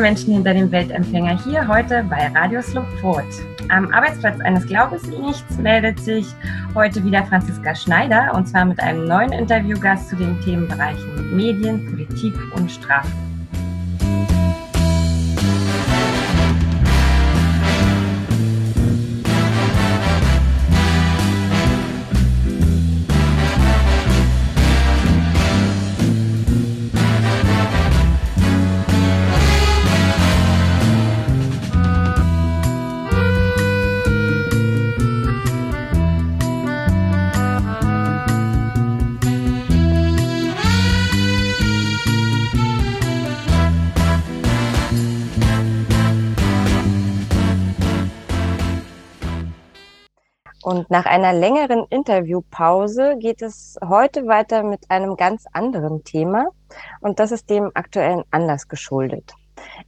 Menschen hinter dem Weltempfänger, hier heute bei Radio Slowport. Am Arbeitsplatz eines Glaubensnichts meldet sich heute wieder Franziska Schneider und zwar mit einem neuen Interviewgast zu den Themenbereichen Medien, Politik und Strafe. Und nach einer längeren Interviewpause geht es heute weiter mit einem ganz anderen Thema. Und das ist dem aktuellen Anlass geschuldet.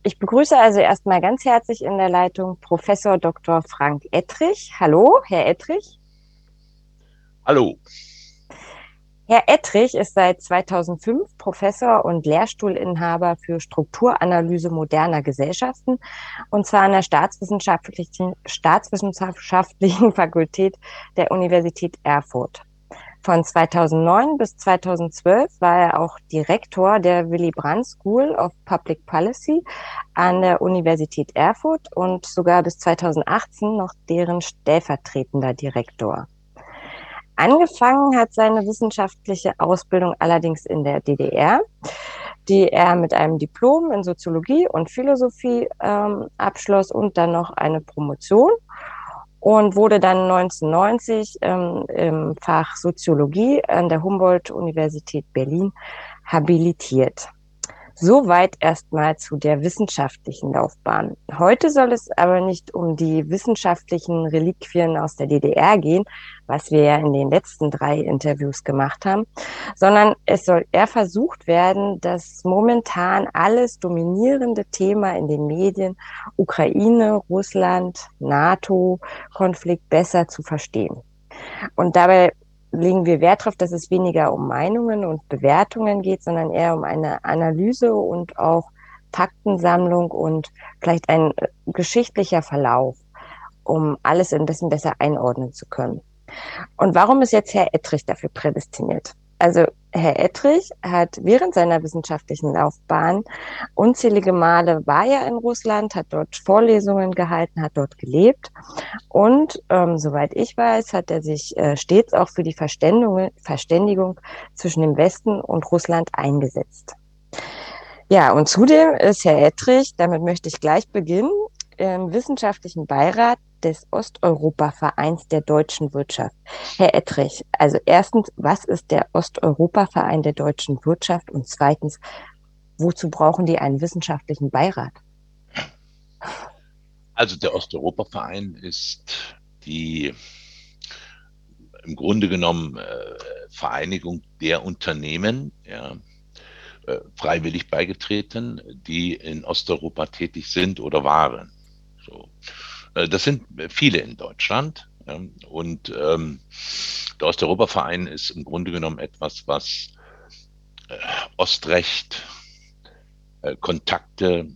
Ich begrüße also erstmal ganz herzlich in der Leitung Professor Dr. Frank Ettrich. Hallo, Herr Ettrich. Hallo. Herr Ettrich ist seit 2005 Professor und Lehrstuhlinhaber für Strukturanalyse moderner Gesellschaften und zwar an der Staatswissenschaftlichen, Staatswissenschaftlichen Fakultät der Universität Erfurt. Von 2009 bis 2012 war er auch Direktor der Willy Brandt School of Public Policy an der Universität Erfurt und sogar bis 2018 noch deren stellvertretender Direktor. Angefangen hat seine wissenschaftliche Ausbildung allerdings in der DDR, die er mit einem Diplom in Soziologie und Philosophie ähm, abschloss und dann noch eine Promotion und wurde dann 1990 ähm, im Fach Soziologie an der Humboldt-Universität Berlin habilitiert. Soweit erstmal zu der wissenschaftlichen Laufbahn. Heute soll es aber nicht um die wissenschaftlichen Reliquien aus der DDR gehen, was wir ja in den letzten drei Interviews gemacht haben, sondern es soll eher versucht werden, das momentan alles dominierende Thema in den Medien, Ukraine, Russland, NATO-Konflikt besser zu verstehen. Und dabei legen wir Wert darauf, dass es weniger um Meinungen und Bewertungen geht, sondern eher um eine Analyse und auch Faktensammlung und vielleicht ein äh, geschichtlicher Verlauf, um alles ein bisschen besser einordnen zu können. Und warum ist jetzt Herr Ettrich dafür prädestiniert? Also Herr Ettrich hat während seiner wissenschaftlichen Laufbahn unzählige Male war er in Russland, hat dort Vorlesungen gehalten, hat dort gelebt und ähm, soweit ich weiß, hat er sich äh, stets auch für die Verständigung, Verständigung zwischen dem Westen und Russland eingesetzt. Ja, und zudem ist Herr Ettrich, damit möchte ich gleich beginnen, im wissenschaftlichen Beirat des Osteuropa-Vereins der deutschen Wirtschaft. Herr Ettrich, also erstens, was ist der Osteuropa-Verein der deutschen Wirtschaft? Und zweitens, wozu brauchen die einen wissenschaftlichen Beirat? Also der Osteuropa-Verein ist die im Grunde genommen äh, Vereinigung der Unternehmen, ja, äh, freiwillig beigetreten, die in Osteuropa tätig sind oder waren. So. Äh, das sind viele in Deutschland. Und ähm, der Osteuropa-Verein ist im Grunde genommen etwas, was äh, Ostrecht, äh, Kontakte,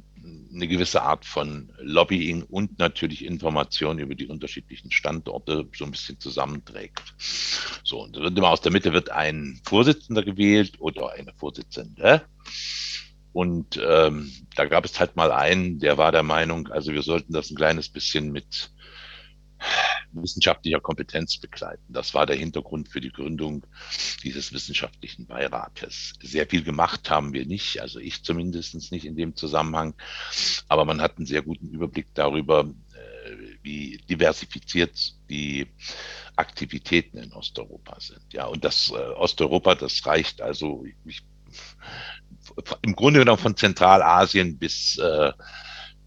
eine gewisse Art von Lobbying und natürlich Informationen über die unterschiedlichen Standorte so ein bisschen zusammenträgt. So, und wird immer aus der Mitte wird ein Vorsitzender gewählt oder eine Vorsitzende. Und ähm, da gab es halt mal einen, der war der Meinung, also wir sollten das ein kleines bisschen mit wissenschaftlicher Kompetenz begleiten. Das war der Hintergrund für die Gründung dieses wissenschaftlichen Beirates. Sehr viel gemacht haben wir nicht, also ich zumindest nicht in dem Zusammenhang, aber man hat einen sehr guten Überblick darüber, äh, wie diversifiziert die Aktivitäten in Osteuropa sind. Ja, und das äh, Osteuropa, das reicht also, ich im Grunde genommen von Zentralasien bis, äh,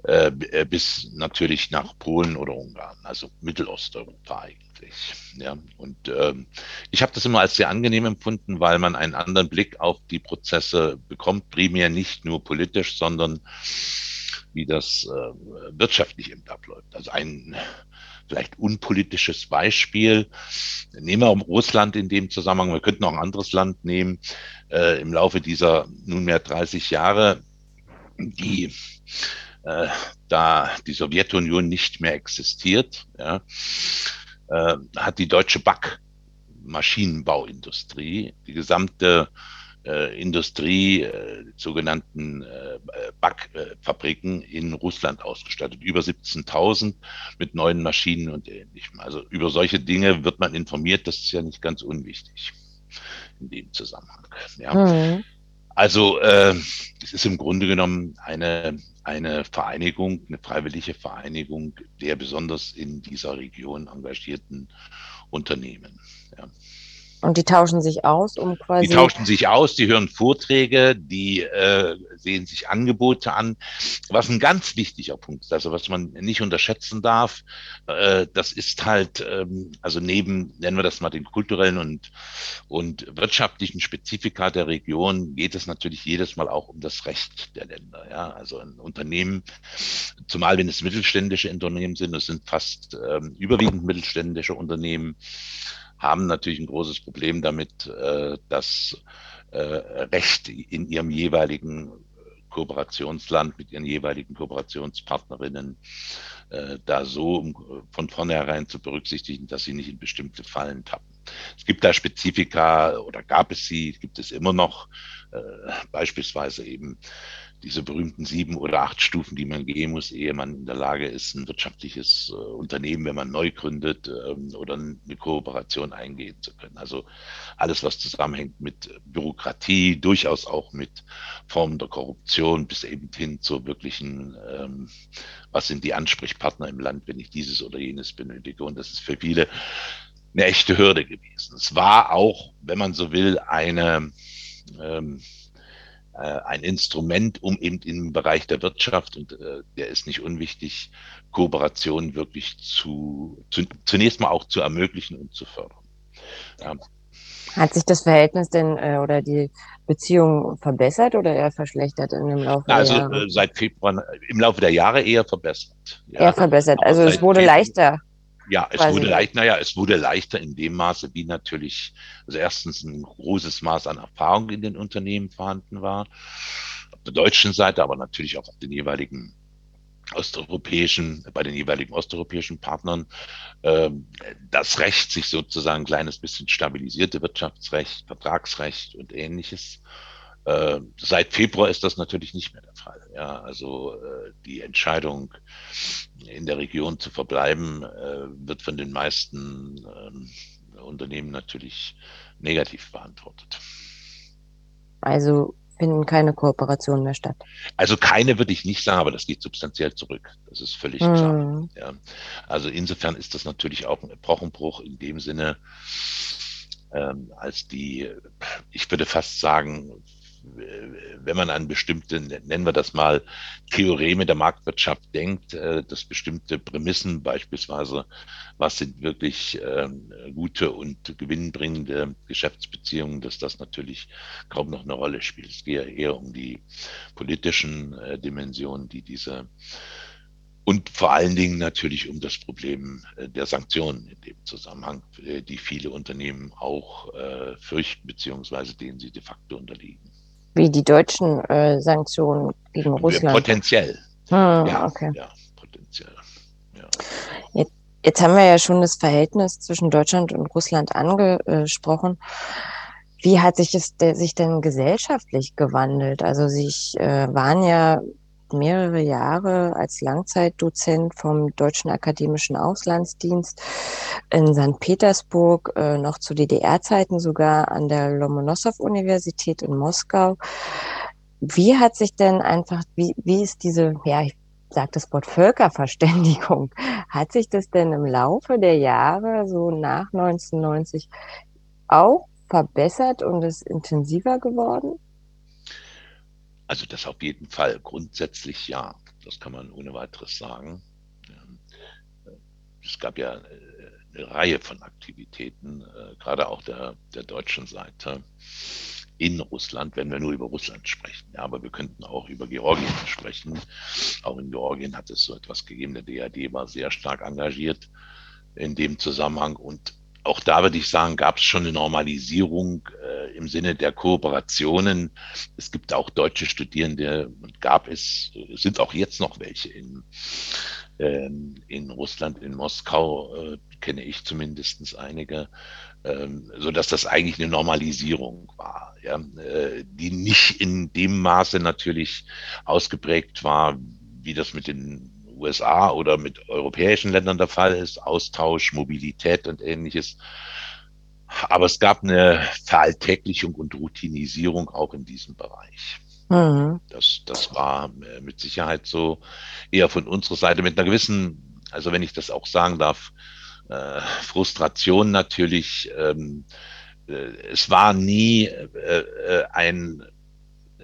äh, bis natürlich nach Polen oder Ungarn, also Mittelosteuropa eigentlich. Ja, und ähm, ich habe das immer als sehr angenehm empfunden, weil man einen anderen Blick auf die Prozesse bekommt, primär nicht nur politisch, sondern wie das äh, wirtschaftlich eben abläuft. Also ein vielleicht unpolitisches Beispiel. Nehmen wir Russland in dem Zusammenhang, wir könnten auch ein anderes Land nehmen. Äh, Im Laufe dieser nunmehr 30 Jahre die äh, da die Sowjetunion nicht mehr existiert, ja, äh, hat die deutsche Backmaschinenbauindustrie die gesamte äh, Industrie, äh, sogenannten äh, Backfabriken in Russland ausgestattet. Über 17.000 mit neuen Maschinen und ähnlichem. Also über solche Dinge wird man informiert. Das ist ja nicht ganz unwichtig in dem Zusammenhang. Ja. Mhm. Also äh, es ist im Grunde genommen eine, eine Vereinigung, eine freiwillige Vereinigung der besonders in dieser Region engagierten Unternehmen. Ja. Und die tauschen sich aus, um quasi. Die tauschen sich aus, die hören Vorträge, die äh, sehen sich Angebote an. Was ein ganz wichtiger Punkt ist, also was man nicht unterschätzen darf, äh, das ist halt, ähm, also neben, nennen wir das mal den kulturellen und, und wirtschaftlichen Spezifika der Region, geht es natürlich jedes Mal auch um das Recht der Länder. Ja? Also ein Unternehmen, zumal wenn es mittelständische Unternehmen sind, es sind fast ähm, überwiegend mittelständische Unternehmen, haben natürlich ein großes Problem damit, äh, dass äh, Recht in ihrem jeweiligen Kooperationsland mit ihren jeweiligen Kooperationspartnerinnen äh, da so von vornherein zu berücksichtigen, dass sie nicht in bestimmte Fallen tappen. Es gibt da Spezifika oder gab es sie, gibt es immer noch, äh, beispielsweise eben diese berühmten sieben oder acht Stufen, die man gehen muss, ehe man in der Lage ist, ein wirtschaftliches äh, Unternehmen, wenn man neu gründet ähm, oder eine Kooperation eingehen zu können. Also alles, was zusammenhängt mit Bürokratie, durchaus auch mit Formen der Korruption bis eben hin zur wirklichen, ähm, was sind die Ansprechpartner im Land, wenn ich dieses oder jenes benötige. Und das ist für viele eine echte Hürde gewesen. Es war auch, wenn man so will, eine ähm, äh, ein Instrument, um eben im Bereich der Wirtschaft, und äh, der ist nicht unwichtig, Kooperation wirklich zu, zu, zunächst mal auch zu ermöglichen und zu fördern. Ja. Hat sich das Verhältnis denn äh, oder die Beziehung verbessert oder eher verschlechtert dem Laufe also, der Jahre? Also seit Februar, im Laufe der Jahre eher verbessert. Ja. Eher verbessert, also es wurde leichter. Ja, es wurde leichter, naja, es wurde leichter in dem Maße, wie natürlich, also erstens ein großes Maß an Erfahrung in den Unternehmen vorhanden war, auf der deutschen Seite, aber natürlich auch auf den jeweiligen osteuropäischen, bei den jeweiligen osteuropäischen Partnern, äh, das Recht sich sozusagen ein kleines bisschen stabilisierte, Wirtschaftsrecht, Vertragsrecht und ähnliches. Äh, seit Februar ist das natürlich nicht mehr der Fall. Ja, also äh, die Entscheidung, in der Region zu verbleiben, äh, wird von den meisten ähm, Unternehmen natürlich negativ beantwortet. Also finden keine Kooperationen mehr statt. Also keine würde ich nicht sagen, aber das geht substanziell zurück. Das ist völlig hm. klar. Ja. Also insofern ist das natürlich auch ein Epochenbruch in dem Sinne, ähm, als die, ich würde fast sagen, wenn man an bestimmte, nennen wir das mal, Theoreme der Marktwirtschaft denkt, äh, dass bestimmte Prämissen, beispielsweise, was sind wirklich ähm, gute und gewinnbringende Geschäftsbeziehungen, dass das natürlich kaum noch eine Rolle spielt. Es geht eher um die politischen äh, Dimensionen, die diese und vor allen Dingen natürlich um das Problem äh, der Sanktionen in dem Zusammenhang, die viele Unternehmen auch fürchten, beziehungsweise denen sie de facto unterliegen wie die deutschen äh, Sanktionen gegen Russland. Potenziell. Hm, ja, okay. ja, potenziell. Ja. Jetzt, jetzt, haben wir ja schon das Verhältnis zwischen Deutschland und Russland angesprochen. Wie hat sich es sich denn gesellschaftlich gewandelt? Also sich äh, waren ja mehrere Jahre als Langzeitdozent vom Deutschen Akademischen Auslandsdienst in St. Petersburg, äh, noch zu DDR-Zeiten sogar an der Lomonossow-Universität in Moskau. Wie hat sich denn einfach, wie, wie ist diese, ja, ich sage das Wort Völkerverständigung, hat sich das denn im Laufe der Jahre, so nach 1990, auch verbessert und ist intensiver geworden? Also das auf jeden Fall. Grundsätzlich ja. Das kann man ohne weiteres sagen. Es gab ja äh, eine Reihe von Aktivitäten, äh, gerade auch der, der deutschen Seite in Russland, wenn wir nur über Russland sprechen. Ja, aber wir könnten auch über Georgien sprechen. Auch in Georgien hat es so etwas gegeben. Der DAD war sehr stark engagiert in dem Zusammenhang. Und auch da würde ich sagen, gab es schon eine Normalisierung äh, im Sinne der Kooperationen. Es gibt auch deutsche Studierende und gab es, sind auch jetzt noch welche in, ähm, in Russland, in Moskau, äh, kenne ich zumindest einige, ähm, so dass das eigentlich eine Normalisierung war, ja, äh, die nicht in dem Maße natürlich ausgeprägt war, wie das mit den USA oder mit europäischen Ländern der Fall ist, Austausch, Mobilität und ähnliches. Aber es gab eine Veralltäglichung und Routinisierung auch in diesem Bereich. Mhm. Das, das war äh, mit Sicherheit so eher von unserer Seite mit einer gewissen, also wenn ich das auch sagen darf, äh, Frustration natürlich. Ähm, äh, es war nie äh, äh ein, äh,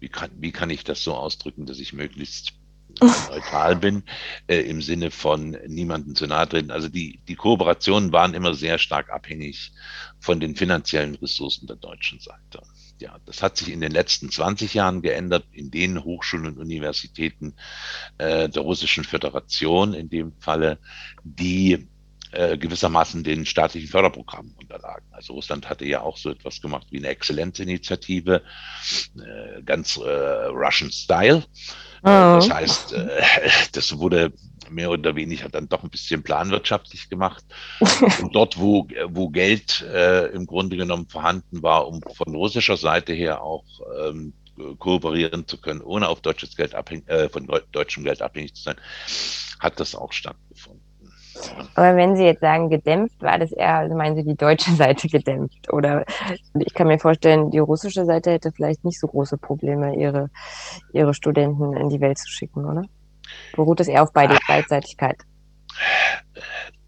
wie, kann, wie kann ich das so ausdrücken, dass ich möglichst neutral bin, äh, im Sinne von niemanden zu nahe treten. Also die, die Kooperationen waren immer sehr stark abhängig von den finanziellen Ressourcen der deutschen Seite. Ja, das hat sich in den letzten 20 Jahren geändert in den Hochschulen und Universitäten äh, der Russischen Föderation, in dem Falle, die äh, gewissermaßen den staatlichen Förderprogrammen unterlagen. Also Russland hatte ja auch so etwas gemacht wie eine Exzellenzinitiative, äh, ganz äh, Russian Style. Oh. Das heißt, äh, das wurde mehr oder weniger dann doch ein bisschen planwirtschaftlich gemacht. Und dort, wo, wo Geld äh, im Grunde genommen vorhanden war, um von russischer Seite her auch ähm, kooperieren zu können, ohne auf deutsches Geld abhängig, äh, von deutschem Geld abhängig zu sein, hat das auch stattgefunden. Aber wenn Sie jetzt sagen, gedämpft, war das eher, also meinen Sie die deutsche Seite gedämpft? Oder ich kann mir vorstellen, die russische Seite hätte vielleicht nicht so große Probleme, ihre, ihre Studenten in die Welt zu schicken, oder? Beruht es eher auf Beide Beidseitigkeit?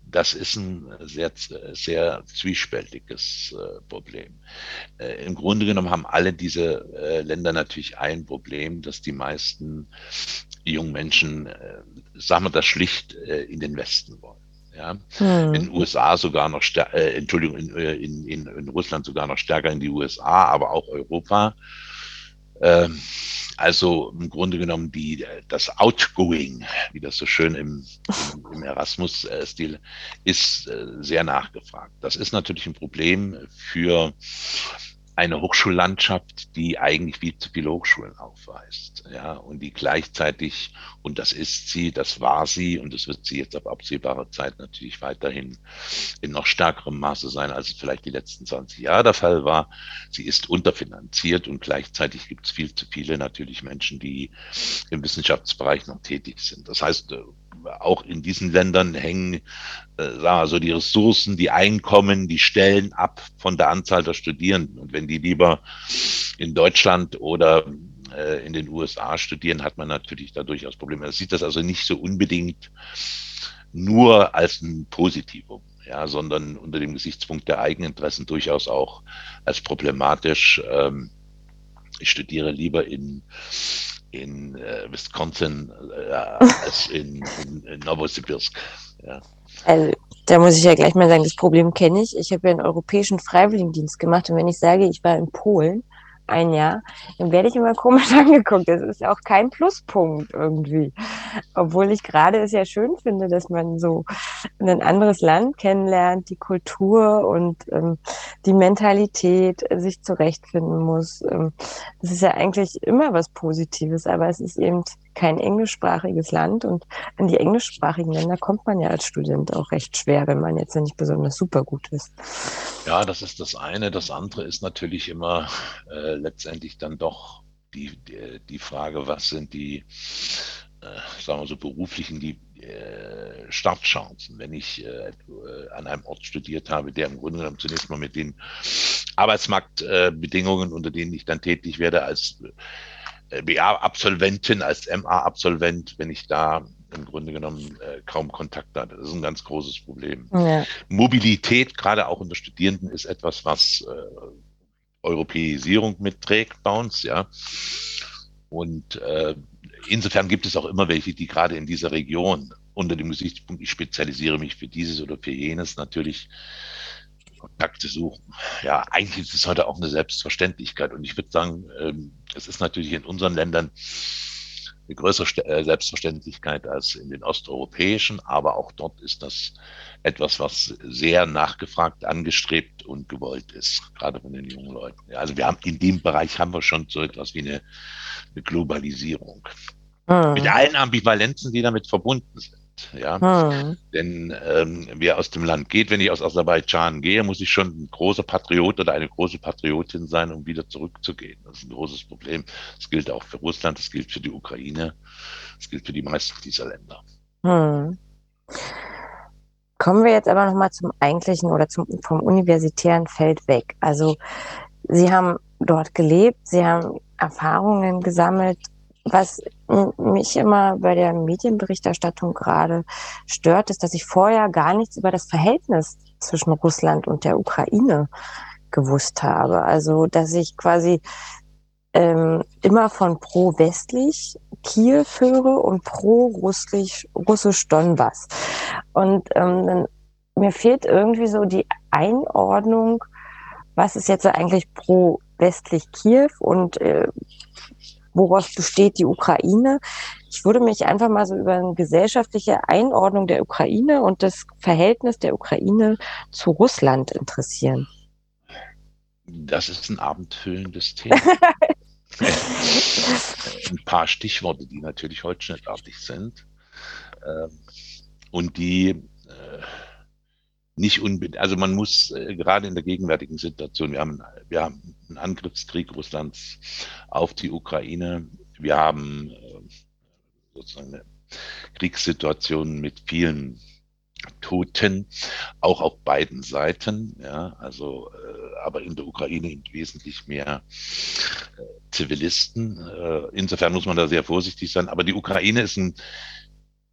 Das ist ein sehr, sehr zwiespältiges äh, Problem. Äh, Im Grunde genommen haben alle diese äh, Länder natürlich ein Problem, dass die meisten jungen Menschen, sagen wir das schlicht, in den Westen wollen. Ja, hm. in den USA sogar noch stärker, äh, Entschuldigung, in, äh, in, in, in Russland sogar noch stärker in die USA, aber auch Europa. Ähm, also im Grunde genommen die, das Outgoing, wie das so schön im, im, im Erasmus-Stil ist, äh, sehr nachgefragt. Das ist natürlich ein Problem für eine Hochschullandschaft, die eigentlich viel zu viele Hochschulen aufweist, ja, und die gleichzeitig, und das ist sie, das war sie, und das wird sie jetzt auf absehbare Zeit natürlich weiterhin in noch stärkerem Maße sein, als es vielleicht die letzten 20 Jahre der Fall war. Sie ist unterfinanziert und gleichzeitig gibt es viel zu viele natürlich Menschen, die im Wissenschaftsbereich noch tätig sind. Das heißt, auch in diesen Ländern hängen äh, so die Ressourcen, die Einkommen, die Stellen ab von der Anzahl der Studierenden. Und wenn die lieber in Deutschland oder äh, in den USA studieren, hat man natürlich da durchaus Probleme. Man sieht das also nicht so unbedingt nur als ein Positivum, ja, sondern unter dem Gesichtspunkt der Eigeninteressen durchaus auch als problematisch. Ähm, ich studiere lieber in in äh, Wisconsin äh, als in, in, in Novosibirsk. Ja. Also, da muss ich ja gleich mal sagen, das Problem kenne ich. Ich habe ja einen europäischen Freiwilligendienst gemacht und wenn ich sage, ich war in Polen, ein Jahr, dann werde ich immer komisch angeguckt. Das ist auch kein Pluspunkt irgendwie. Obwohl ich gerade es ja schön finde, dass man so ein anderes Land kennenlernt, die Kultur und ähm, die Mentalität sich zurechtfinden muss. Ähm, das ist ja eigentlich immer was Positives, aber es ist eben kein englischsprachiges Land und in die englischsprachigen Länder kommt man ja als Student auch recht schwer, wenn man jetzt nicht besonders super gut ist. Ja, das ist das eine. Das andere ist natürlich immer äh, letztendlich dann doch die, die, die, Frage, was sind die, äh, sagen wir so, beruflichen, die äh, Startchancen, wenn ich äh, an einem Ort studiert habe, der im Grunde genommen zunächst mal mit den Arbeitsmarktbedingungen, unter denen ich dann tätig werde, als äh, BA-Absolventin, als MA-Absolvent, wenn ich da im Grunde genommen äh, kaum Kontakt hatte. Das ist ein ganz großes Problem. Ja. Mobilität, gerade auch unter Studierenden, ist etwas, was äh, Europäisierung mitträgt bei uns, ja. Und äh, insofern gibt es auch immer welche, die gerade in dieser Region unter dem Gesichtspunkt, ich spezialisiere mich für dieses oder für jenes, natürlich Kontakte suchen. Ja, eigentlich ist es heute auch eine Selbstverständlichkeit. Und ich würde sagen, ähm, es ist natürlich in unseren Ländern eine größere äh, Selbstverständlichkeit als in den osteuropäischen, aber auch dort ist das etwas, was sehr nachgefragt, angestrebt und gewollt ist, gerade von den jungen Leuten. Also wir haben in dem Bereich haben wir schon so etwas wie eine, eine Globalisierung. Hm. Mit allen Ambivalenzen, die damit verbunden sind. Ja, hm. denn ähm, wer aus dem Land geht, wenn ich aus Aserbaidschan gehe, muss ich schon ein großer Patriot oder eine große Patriotin sein, um wieder zurückzugehen. Das ist ein großes Problem. Das gilt auch für Russland, das gilt für die Ukraine, das gilt für die meisten dieser Länder. Hm. Kommen wir jetzt aber nochmal zum eigentlichen oder zum, vom universitären Feld weg. Also Sie haben dort gelebt, Sie haben Erfahrungen gesammelt was mich immer bei der Medienberichterstattung gerade stört, ist, dass ich vorher gar nichts über das Verhältnis zwischen Russland und der Ukraine gewusst habe. Also, dass ich quasi ähm, immer von pro-westlich Kiew höre und pro-russisch russisch Donbass. Und ähm, mir fehlt irgendwie so die Einordnung, was ist jetzt eigentlich pro-westlich Kiew und äh, woraus besteht die Ukraine. Ich würde mich einfach mal so über eine gesellschaftliche Einordnung der Ukraine und das Verhältnis der Ukraine zu Russland interessieren. Das ist ein abendfüllendes Thema. ein paar Stichworte, die natürlich holzschnittartig sind ähm, und die äh, nicht unbedingt, also man muss äh, gerade in der gegenwärtigen Situation, wir haben, wir haben einen Angriffskrieg Russlands auf die Ukraine, wir haben äh, sozusagen eine Kriegssituation mit vielen Toten, auch auf beiden Seiten, ja, also äh, aber in der Ukraine wesentlich mehr äh, Zivilisten. Äh, insofern muss man da sehr vorsichtig sein. Aber die Ukraine ist ein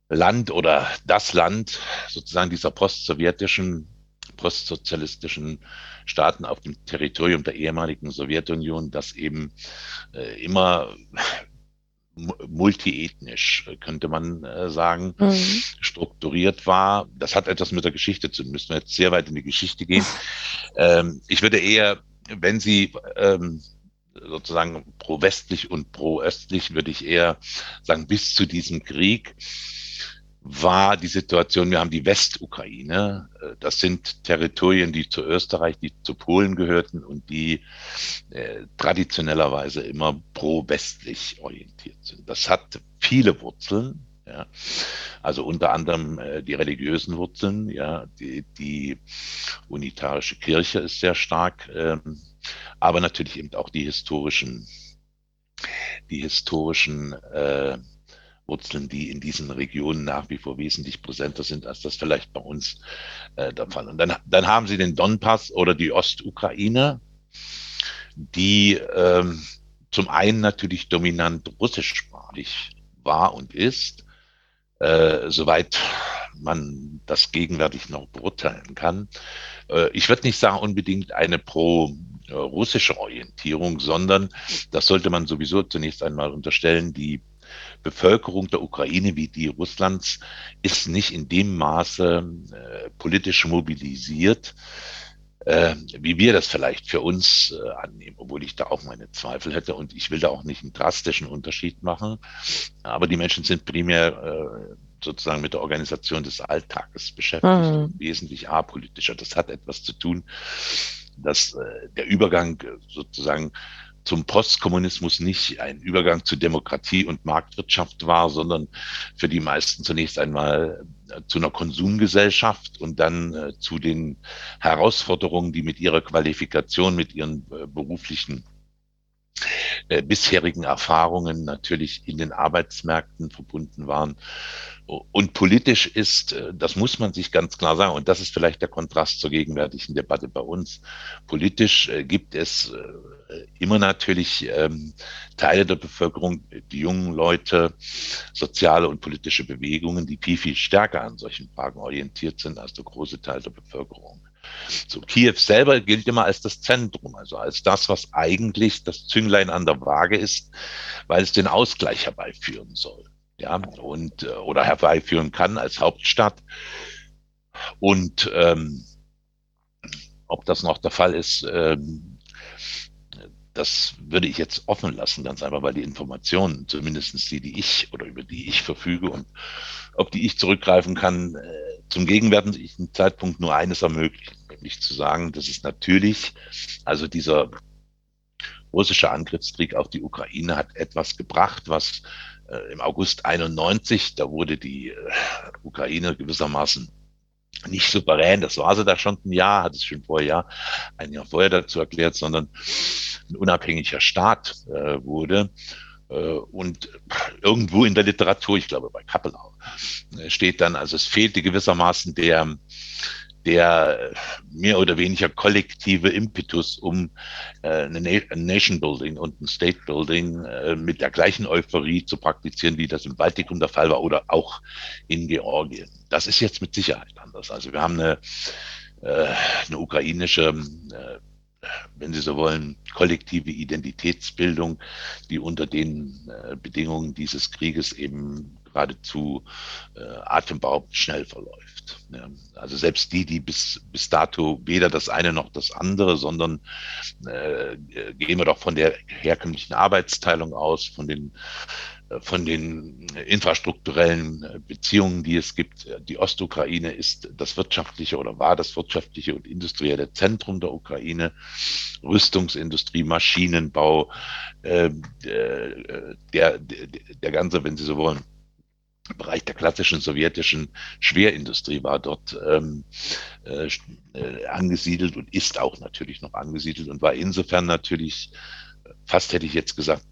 Land oder das Land sozusagen dieser postsowjetischen, postsozialistischen Staaten auf dem Territorium der ehemaligen Sowjetunion, das eben äh, immer multiethnisch, könnte man äh, sagen, mhm. strukturiert war. Das hat etwas mit der Geschichte zu tun. Müssen wir jetzt sehr weit in die Geschichte gehen. ähm, ich würde eher, wenn Sie ähm, sozusagen pro-westlich und pro-östlich, würde ich eher sagen, bis zu diesem Krieg war die Situation, wir haben die Westukraine, äh, das sind Territorien, die zu Österreich, die zu Polen gehörten und die äh, traditionellerweise immer pro-westlich orientiert sind. Das hat viele Wurzeln, ja. Also unter anderem äh, die religiösen Wurzeln, ja, die, die unitarische Kirche ist sehr stark, ähm, aber natürlich eben auch die historischen, die historischen äh, Wurzeln, die in diesen Regionen nach wie vor wesentlich präsenter sind, als das vielleicht bei uns äh, der Fall. Und dann, dann haben sie den Donbass oder die Ostukraine, die ähm, zum einen natürlich dominant russischsprachig war und ist, äh, soweit man das gegenwärtig noch beurteilen kann. Äh, ich würde nicht sagen unbedingt eine pro-russische Orientierung, sondern das sollte man sowieso zunächst einmal unterstellen, die Bevölkerung der Ukraine wie die Russlands ist nicht in dem Maße äh, politisch mobilisiert, äh, wie wir das vielleicht für uns äh, annehmen, obwohl ich da auch meine Zweifel hätte und ich will da auch nicht einen drastischen Unterschied machen. Aber die Menschen sind primär äh, sozusagen mit der Organisation des Alltages beschäftigt, mhm. wesentlich apolitischer. Das hat etwas zu tun, dass äh, der Übergang äh, sozusagen zum Postkommunismus nicht ein Übergang zu Demokratie und Marktwirtschaft war, sondern für die meisten zunächst einmal äh, zu einer Konsumgesellschaft und dann äh, zu den Herausforderungen, die mit ihrer Qualifikation, mit ihren äh, beruflichen äh, bisherigen Erfahrungen natürlich in den Arbeitsmärkten verbunden waren. Und politisch ist, äh, das muss man sich ganz klar sagen, und das ist vielleicht der Kontrast zur gegenwärtigen Debatte bei uns. Politisch äh, gibt es immer natürlich ähm, Teile der Bevölkerung, die jungen Leute, soziale und politische Bewegungen, die viel, viel stärker an solchen Fragen orientiert sind als der große Teil der Bevölkerung. So, Kiew selber gilt immer als das Zentrum, also als das, was eigentlich das Zünglein an der Waage ist, weil es den Ausgleich herbeiführen soll. Ja, und, äh, oder herbeiführen kann als Hauptstadt. Und ähm, ob das noch der Fall ist, ähm, das würde ich jetzt offen lassen, ganz einfach, weil die Informationen, zumindest die, die ich oder über die ich verfüge und auf die ich zurückgreifen kann, äh, zum gegenwärtigen Zeitpunkt nur eines ermöglichen, nämlich zu sagen, dass es natürlich, also dieser russische Angriffskrieg auf die Ukraine hat etwas gebracht, was äh, im August 91, da wurde die äh, Ukraine gewissermaßen nicht souverän, das war sie da schon ein Jahr, hat es schon vorher, ein Jahr vorher dazu erklärt, sondern ein unabhängiger Staat äh, wurde. Äh, und irgendwo in der Literatur, ich glaube bei Kappelau, äh, steht dann, also es fehlte gewissermaßen der, der mehr oder weniger kollektive Impetus, um äh, ein Nation Building und ein State Building mit der gleichen Euphorie zu praktizieren, wie das im Baltikum der Fall war oder auch in Georgien. Das ist jetzt mit Sicherheit anders. Also wir haben eine, eine ukrainische wenn Sie so wollen, kollektive Identitätsbildung, die unter den Bedingungen dieses Krieges eben geradezu äh, atemberaubend schnell verläuft. Ja. Also selbst die, die bis, bis dato weder das eine noch das andere, sondern äh, gehen wir doch von der herkömmlichen Arbeitsteilung aus, von den äh, von den infrastrukturellen Beziehungen, die es gibt. Die Ostukraine ist das wirtschaftliche oder war das wirtschaftliche und industrielle Zentrum der Ukraine. Rüstungsindustrie, Maschinenbau, äh, der, der, der ganze, wenn Sie so wollen, Bereich der klassischen sowjetischen Schwerindustrie war dort ähm, äh, äh, angesiedelt und ist auch natürlich noch angesiedelt und war insofern natürlich, fast hätte ich jetzt gesagt,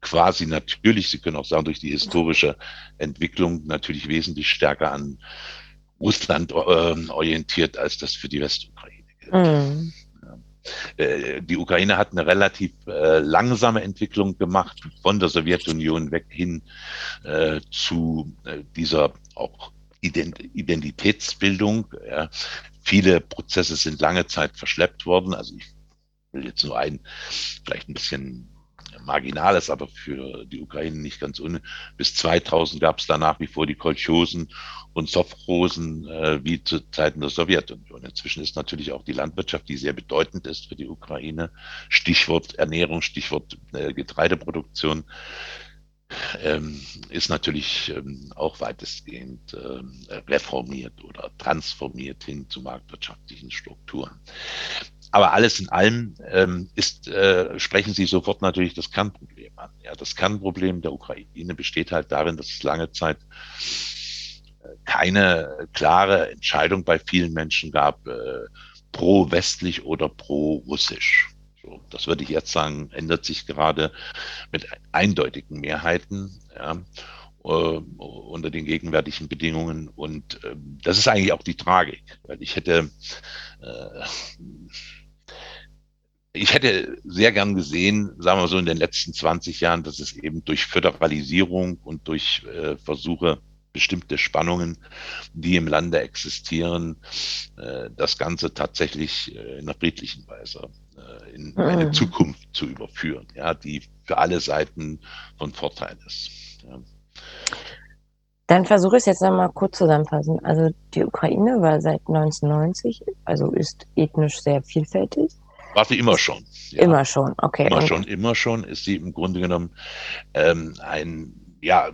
quasi natürlich, Sie können auch sagen, durch die historische Entwicklung natürlich wesentlich stärker an Russland äh, orientiert, als das für die Westukraine gilt. Mm. Äh, die Ukraine hat eine relativ äh, langsame Entwicklung gemacht von der Sowjetunion weg hin äh, zu äh, dieser auch Ident Identitätsbildung. Ja. Viele Prozesse sind lange Zeit verschleppt worden. Also ich will jetzt nur ein, vielleicht ein bisschen Marginales, aber für die Ukraine nicht ganz un. Bis 2000 gab es da nach wie vor die Kolchosen und Sovchosen äh, wie zu Zeiten der Sowjetunion. Inzwischen ist natürlich auch die Landwirtschaft, die sehr bedeutend ist für die Ukraine, Stichwort Ernährung, Stichwort äh, Getreideproduktion, ähm, ist natürlich ähm, auch weitestgehend äh, reformiert oder transformiert hin zu marktwirtschaftlichen Strukturen. Aber alles in allem ähm, ist, äh, sprechen Sie sofort natürlich das Kernproblem an. Ja, das Kernproblem der Ukraine besteht halt darin, dass es lange Zeit äh, keine klare Entscheidung bei vielen Menschen gab, äh, pro-westlich oder pro-russisch. So, das würde ich jetzt sagen, ändert sich gerade mit eindeutigen Mehrheiten. Ja äh, unter den gegenwärtigen Bedingungen. Und äh, das ist eigentlich auch die Tragik, weil ich hätte äh, ich hätte sehr gern gesehen, sagen wir so in den letzten 20 Jahren, dass es eben durch Föderalisierung und durch äh, Versuche, bestimmte Spannungen, die im Lande existieren, äh, das Ganze tatsächlich äh, in einer friedlichen Weise äh, in eine mhm. Zukunft zu überführen, ja, die für alle Seiten von Vorteil ist. Ja. Dann versuche ich es jetzt nochmal kurz zusammenfassen. Also die Ukraine war seit 1990, also ist ethnisch sehr vielfältig. War sie immer schon. Ja. Immer schon, okay. Immer schon, immer schon ist sie im Grunde genommen ähm, ein, ja,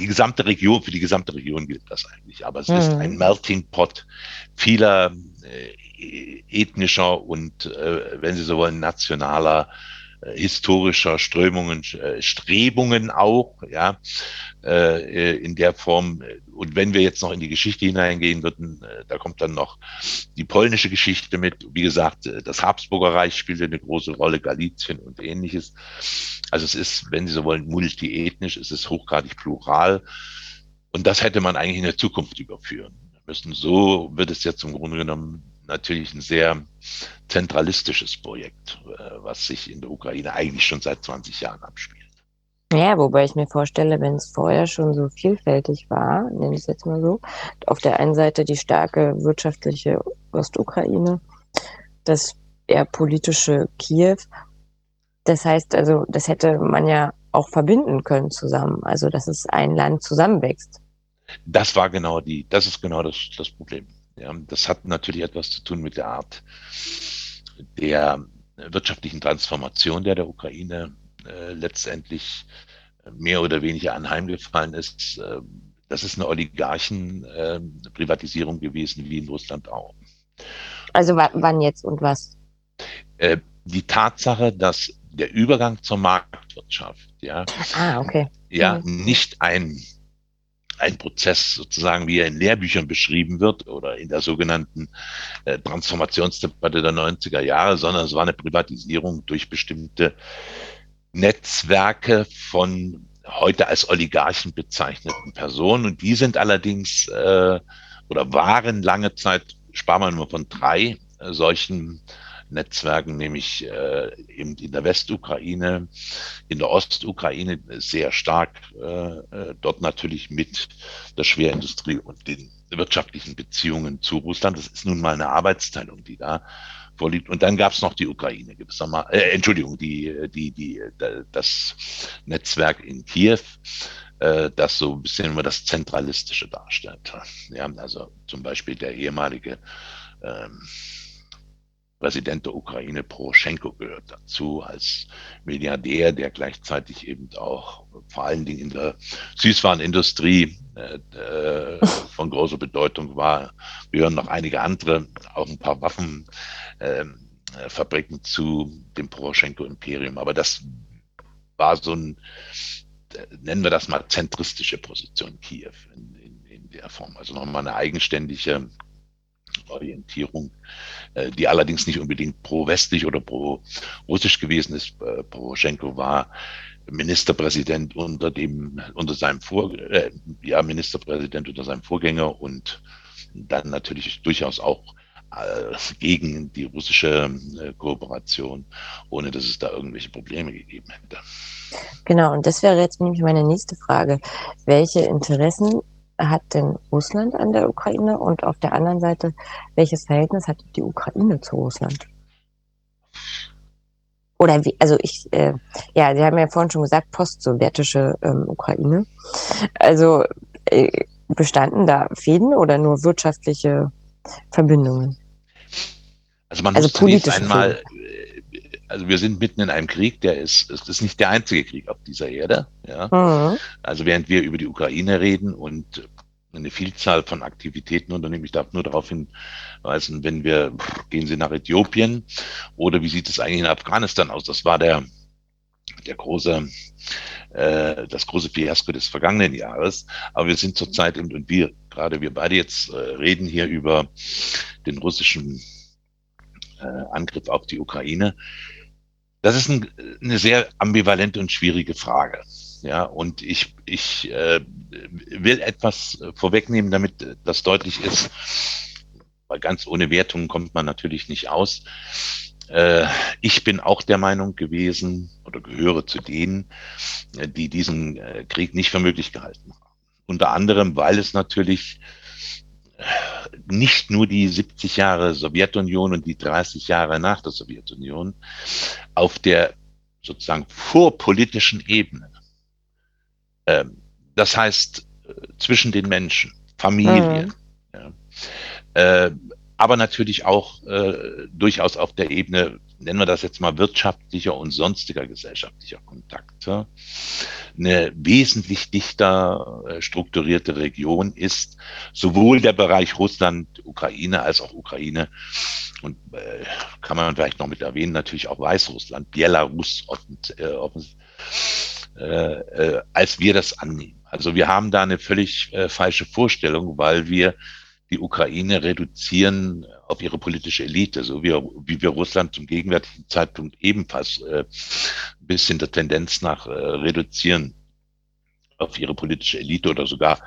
die gesamte Region, für die gesamte Region gilt das eigentlich, aber es hm. ist ein Melting Pot vieler äh, ethnischer und, äh, wenn Sie so wollen, nationaler historischer Strömungen, äh, Strebungen auch, ja, äh, in der Form. Und wenn wir jetzt noch in die Geschichte hineingehen würden, da kommt dann noch die polnische Geschichte mit. Wie gesagt, das Habsburger Reich spielte eine große Rolle, Galizien und ähnliches. Also es ist, wenn Sie so wollen, multiethnisch, es ist hochgradig plural. Und das hätte man eigentlich in der Zukunft überführen müssen. So wird es jetzt im Grunde genommen natürlich ein sehr zentralistisches Projekt, äh, was sich in der Ukraine eigentlich schon seit 20 Jahren abspielt. Ja, wobei ich mir vorstelle, wenn es vorher schon so vielfältig war, nenne ich es jetzt mal so, auf der einen Seite die starke wirtschaftliche Ostukraine, das eher politische Kiew. Das heißt also, das hätte man ja auch verbinden können zusammen, also dass es ein Land zusammenwächst. Das war genau die, das ist genau das, das Problem. Ja, das hat natürlich etwas zu tun mit der Art der wirtschaftlichen Transformation, der der Ukraine äh, letztendlich mehr oder weniger anheimgefallen ist. Äh, das ist eine Oligarchen-Privatisierung äh, gewesen, wie in Russland auch. Also wann jetzt und was? Äh, die Tatsache, dass der Übergang zur Marktwirtschaft, ja, ah, okay. ja, mhm. nicht ein ein Prozess sozusagen, wie er in Lehrbüchern beschrieben wird oder in der sogenannten äh, Transformationsdebatte der 90er Jahre, sondern es war eine Privatisierung durch bestimmte Netzwerke von heute als Oligarchen bezeichneten Personen. Und die sind allerdings äh, oder waren lange Zeit, sparen wir nur von drei äh, solchen Netzwerken, nämlich äh, eben in der Westukraine, in der Ostukraine sehr stark, äh, äh, dort natürlich mit der Schwerindustrie und den wirtschaftlichen Beziehungen zu Russland. Das ist nun mal eine Arbeitsteilung, die da vorliegt. Und dann gab es noch die Ukraine, gewissermaßen, äh, Entschuldigung, die, die, die, das Netzwerk in Kiew, äh, das so ein bisschen immer das Zentralistische darstellt. Ja, also zum Beispiel der ehemalige ähm, Präsident der Ukraine Poroschenko gehört dazu als Milliardär, der gleichzeitig eben auch vor allen Dingen in der Süßwarenindustrie äh, äh von großer Bedeutung war. Wir hören noch einige andere, auch ein paar Waffenfabriken äh, zu dem Poroschenko-Imperium. Aber das war so ein, nennen wir das mal, zentristische Position Kiew in, in, in der Form. Also nochmal eine eigenständige Orientierung, äh, die allerdings nicht unbedingt pro-westlich oder pro-russisch gewesen ist. Äh, Poroschenko war Ministerpräsident unter dem, unter seinem Vor, äh, ja, Ministerpräsident unter seinem Vorgänger und dann natürlich durchaus auch äh, gegen die russische Kooperation, ohne dass es da irgendwelche Probleme gegeben hätte. Genau, und das wäre jetzt nämlich meine nächste Frage. Welche Interessen hat denn Russland an der Ukraine und auf der anderen Seite, welches Verhältnis hat die Ukraine zu Russland? Oder wie, also ich, äh, ja, Sie haben ja vorhin schon gesagt, postsowjetische ähm, Ukraine. Also äh, bestanden da Fäden oder nur wirtschaftliche Verbindungen? Also man also muss politisch einmal. Also wir sind mitten in einem Krieg, der ist, es ist nicht der einzige Krieg auf dieser Erde. Ja? Mhm. Also während wir über die Ukraine reden und eine Vielzahl von Aktivitäten unternehmen. Ich darf nur darauf hinweisen, wenn wir, gehen Sie nach Äthiopien oder wie sieht es eigentlich in Afghanistan aus? Das war der, der große, äh, das große Fiasko des vergangenen Jahres. Aber wir sind zurzeit, und, und wir, gerade wir beide jetzt äh, reden hier über den russischen äh, Angriff auf die Ukraine. Das ist ein, eine sehr ambivalente und schwierige Frage. Ja, und ich, ich äh, will etwas vorwegnehmen, damit das deutlich ist, weil ganz ohne Wertung kommt man natürlich nicht aus. Äh, ich bin auch der Meinung gewesen oder gehöre zu denen, die diesen äh, Krieg nicht für möglich gehalten haben. Unter anderem, weil es natürlich nicht nur die 70 Jahre Sowjetunion und die 30 Jahre nach der Sowjetunion auf der sozusagen vorpolitischen Ebene ähm, das heißt, äh, zwischen den Menschen, Familie. Mhm. Ja. Äh, aber natürlich auch äh, durchaus auf der Ebene, nennen wir das jetzt mal wirtschaftlicher und sonstiger gesellschaftlicher Kontakte, eine wesentlich dichter äh, strukturierte Region ist, sowohl der Bereich Russland, Ukraine als auch Ukraine und äh, kann man vielleicht noch mit erwähnen, natürlich auch Weißrussland, Belarus, offen, äh, äh, äh, als wir das annehmen. Also wir haben da eine völlig äh, falsche Vorstellung, weil wir die Ukraine reduzieren auf ihre politische Elite, so wie, wie wir Russland zum gegenwärtigen Zeitpunkt ebenfalls äh, ein bisschen der Tendenz nach äh, reduzieren auf ihre politische Elite oder sogar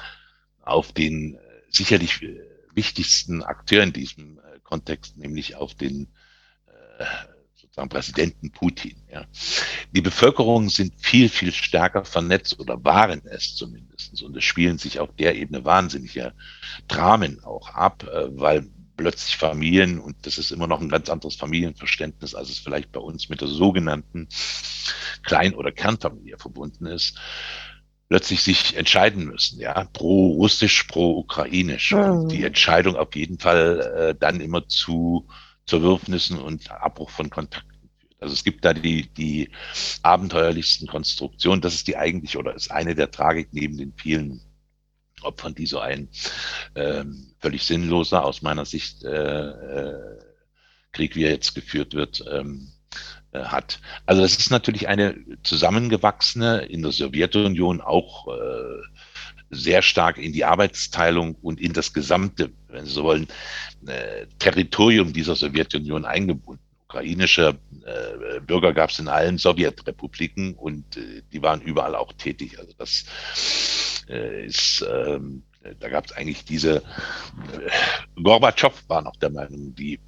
auf den äh, sicherlich äh, wichtigsten Akteur in diesem äh, Kontext, nämlich auf den äh, sozusagen Präsidenten Putin. Ja. Die Bevölkerungen sind viel, viel stärker vernetzt oder waren es zumindest. Und es spielen sich auf der Ebene wahnsinnige Dramen auch ab, äh, weil plötzlich Familien, und das ist immer noch ein ganz anderes Familienverständnis, als es vielleicht bei uns mit der sogenannten Klein- oder Kernfamilie verbunden ist, plötzlich sich entscheiden müssen, ja, pro-russisch, pro-ukrainisch. Mhm. Und die Entscheidung auf jeden Fall äh, dann immer zu Zerwürfnissen und Abbruch von Kontakten führt. Also es gibt da die, die abenteuerlichsten Konstruktionen. Das ist die eigentlich oder ist eine der Tragik neben den vielen von die so ein äh, völlig sinnloser aus meiner Sicht äh, äh, Krieg, wie er jetzt geführt wird, ähm, äh, hat. Also das ist natürlich eine zusammengewachsene in der Sowjetunion auch äh, sehr stark in die Arbeitsteilung und in das gesamte, wenn Sie so wollen, äh, Territorium dieser Sowjetunion eingebunden. Ukrainische äh, Bürger gab es in allen Sowjetrepubliken und äh, die waren überall auch tätig. Also das äh, ist, ähm, da gab es eigentlich diese, äh, Gorbatschow war noch der Meinung, die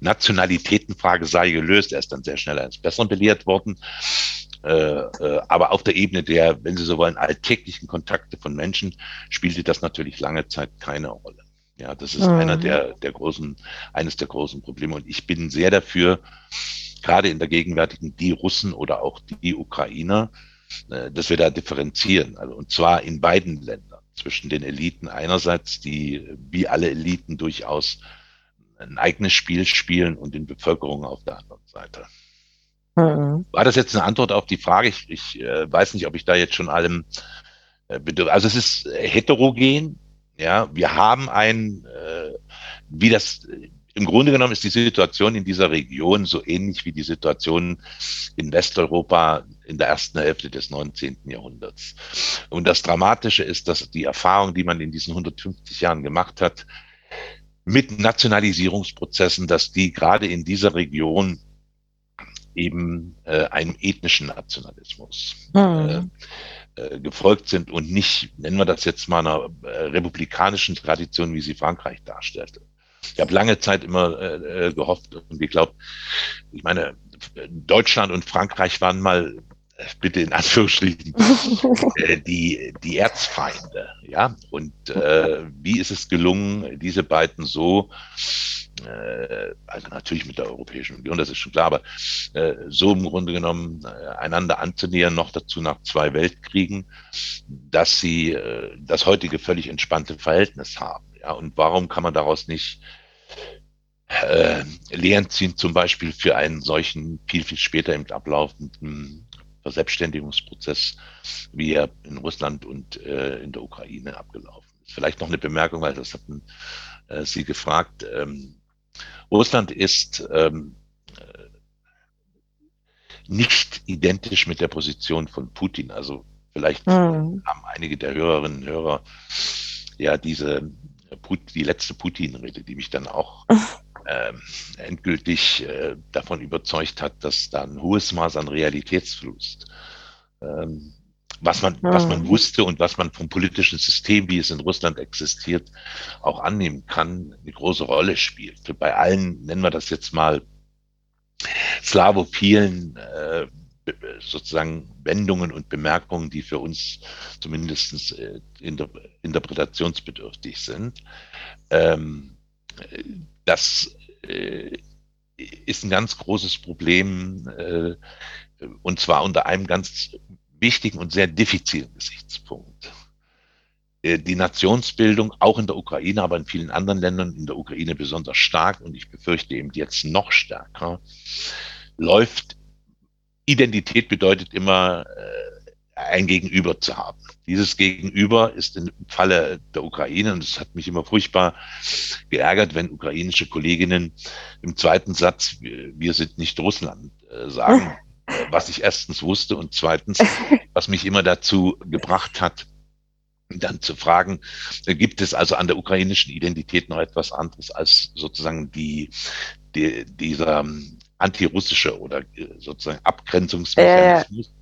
Nationalitätenfrage sei gelöst. Er ist dann sehr schnell eines Besseren belehrt worden. Äh, äh, aber auf der Ebene der, wenn Sie so wollen, alltäglichen Kontakte von Menschen spielte das natürlich lange Zeit keine Rolle. Ja, das ist mhm. einer der, der großen, eines der großen Probleme. Und ich bin sehr dafür, gerade in der gegenwärtigen die Russen oder auch die Ukrainer, äh, dass wir da differenzieren. Also, und zwar in beiden Ländern zwischen den Eliten einerseits, die wie alle Eliten durchaus ein eigenes Spiel spielen und den Bevölkerung auf der anderen Seite. Mhm. War das jetzt eine Antwort auf die Frage? Ich, ich äh, weiß nicht, ob ich da jetzt schon allem äh, bedürfe. Also es ist heterogen. Ja, wir haben ein, äh, wie das im Grunde genommen ist die Situation in dieser Region so ähnlich wie die Situation in Westeuropa in der ersten Hälfte des 19. Jahrhunderts. Und das Dramatische ist, dass die Erfahrung, die man in diesen 150 Jahren gemacht hat, mit Nationalisierungsprozessen, dass die gerade in dieser Region eben äh, einem ethnischen Nationalismus mhm. äh, äh, gefolgt sind und nicht, nennen wir das jetzt mal einer äh, republikanischen Tradition, wie sie Frankreich darstellte. Ich habe lange Zeit immer äh, äh gehofft und geglaubt, ich meine, Deutschland und Frankreich waren mal bitte in Anführungsstrichen, äh, die, die Erzfeinde. Ja, und äh, wie ist es gelungen, diese beiden so, äh, also natürlich mit der Europäischen Union, das ist schon klar, aber äh, so im Grunde genommen äh, einander anzunähern, noch dazu nach zwei Weltkriegen, dass sie äh, das heutige völlig entspannte Verhältnis haben. Ja, und warum kann man daraus nicht äh, Lehren ziehen, zum Beispiel für einen solchen viel, viel später im ablaufenden Verselbstständigungsprozess, wie er in Russland und äh, in der Ukraine abgelaufen ist. Vielleicht noch eine Bemerkung, weil das hatten äh, Sie gefragt. Ähm, Russland ist ähm, äh, nicht identisch mit der Position von Putin. Also vielleicht mhm. haben einige der Hörerinnen und Hörer ja diese die letzte Putin-Rede, die mich dann auch äh, endgültig äh, davon überzeugt hat, dass da ein hohes Maß an Realitätsverlust, ähm, was man, was man hm. wusste und was man vom politischen System, wie es in Russland existiert, auch annehmen kann, eine große Rolle spielt. Bei allen, nennen wir das jetzt mal, slavophilen äh, sozusagen Wendungen und Bemerkungen, die für uns zumindest äh, inter interpretationsbedürftig sind. Ähm, das äh, ist ein ganz großes Problem äh, und zwar unter einem ganz wichtigen und sehr diffizilen Gesichtspunkt. Äh, die Nationsbildung, auch in der Ukraine, aber in vielen anderen Ländern, in der Ukraine besonders stark und ich befürchte eben jetzt noch stärker, läuft Identität bedeutet immer, äh, ein Gegenüber zu haben. Dieses Gegenüber ist im Falle der Ukraine, und es hat mich immer furchtbar geärgert, wenn ukrainische Kolleginnen im zweiten Satz, wir sind nicht Russland, äh, sagen, was ich erstens wusste und zweitens, was mich immer dazu gebracht hat, dann zu fragen, gibt es also an der ukrainischen Identität noch etwas anderes als sozusagen die, die dieser antirussische oder äh, sozusagen Abgrenzungsmechanismus, äh.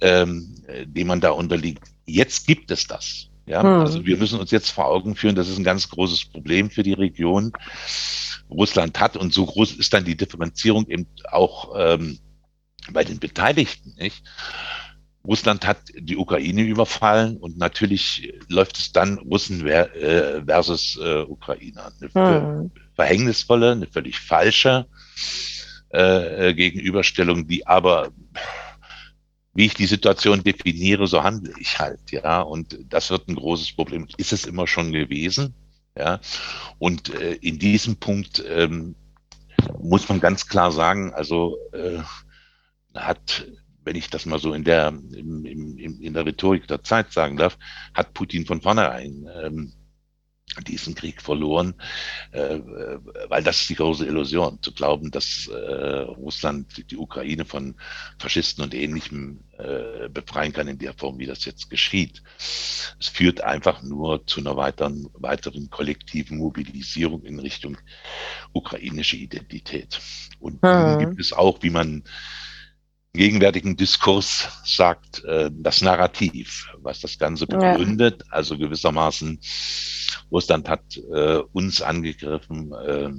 Ähm, dem man da unterliegt. Jetzt gibt es das. Ja, hm. also wir müssen uns jetzt vor Augen führen, das ist ein ganz großes Problem für die Region. Russland hat und so groß ist dann die Differenzierung eben auch ähm, bei den Beteiligten, nicht? Russland hat die Ukraine überfallen und natürlich läuft es dann Russen äh, versus äh, Ukrainer. Eine hm. verhängnisvolle, eine völlig falsche äh, äh, Gegenüberstellung, die aber, wie ich die Situation definiere, so handle ich halt, ja. Und das wird ein großes Problem. Ist es immer schon gewesen, ja. Und äh, in diesem Punkt ähm, muss man ganz klar sagen, also äh, hat wenn ich das mal so in der, im, im, in der Rhetorik der Zeit sagen darf, hat Putin von vornherein ähm, diesen Krieg verloren, äh, weil das ist die große Illusion, zu glauben, dass äh, Russland die Ukraine von Faschisten und Ähnlichem äh, befreien kann in der Form, wie das jetzt geschieht. Es führt einfach nur zu einer weiteren, weiteren kollektiven Mobilisierung in Richtung ukrainische Identität. Und hm. gibt es auch, wie man gegenwärtigen Diskurs sagt, äh, das Narrativ, was das Ganze begründet, ja. also gewissermaßen Russland hat äh, uns angegriffen, äh,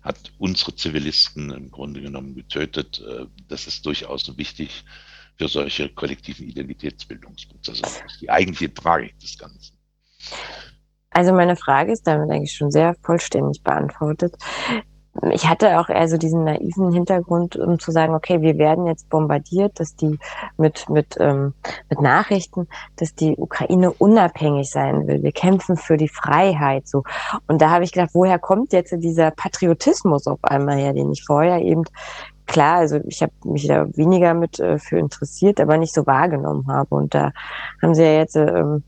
hat unsere Zivilisten im Grunde genommen getötet. Äh, das ist durchaus wichtig für solche kollektiven Identitätsbildungsprozesse. Das ist die eigentliche Tragik des Ganzen. Also meine Frage ist damit eigentlich schon sehr vollständig beantwortet ich hatte auch eher so diesen naiven Hintergrund, um zu sagen, okay, wir werden jetzt bombardiert, dass die mit, mit, ähm, mit Nachrichten, dass die Ukraine unabhängig sein will. Wir kämpfen für die Freiheit. So. Und da habe ich gedacht, woher kommt jetzt dieser Patriotismus auf einmal her, den ich vorher eben klar, also ich habe mich da weniger mit äh, für interessiert, aber nicht so wahrgenommen habe. Und da haben sie ja jetzt ähm,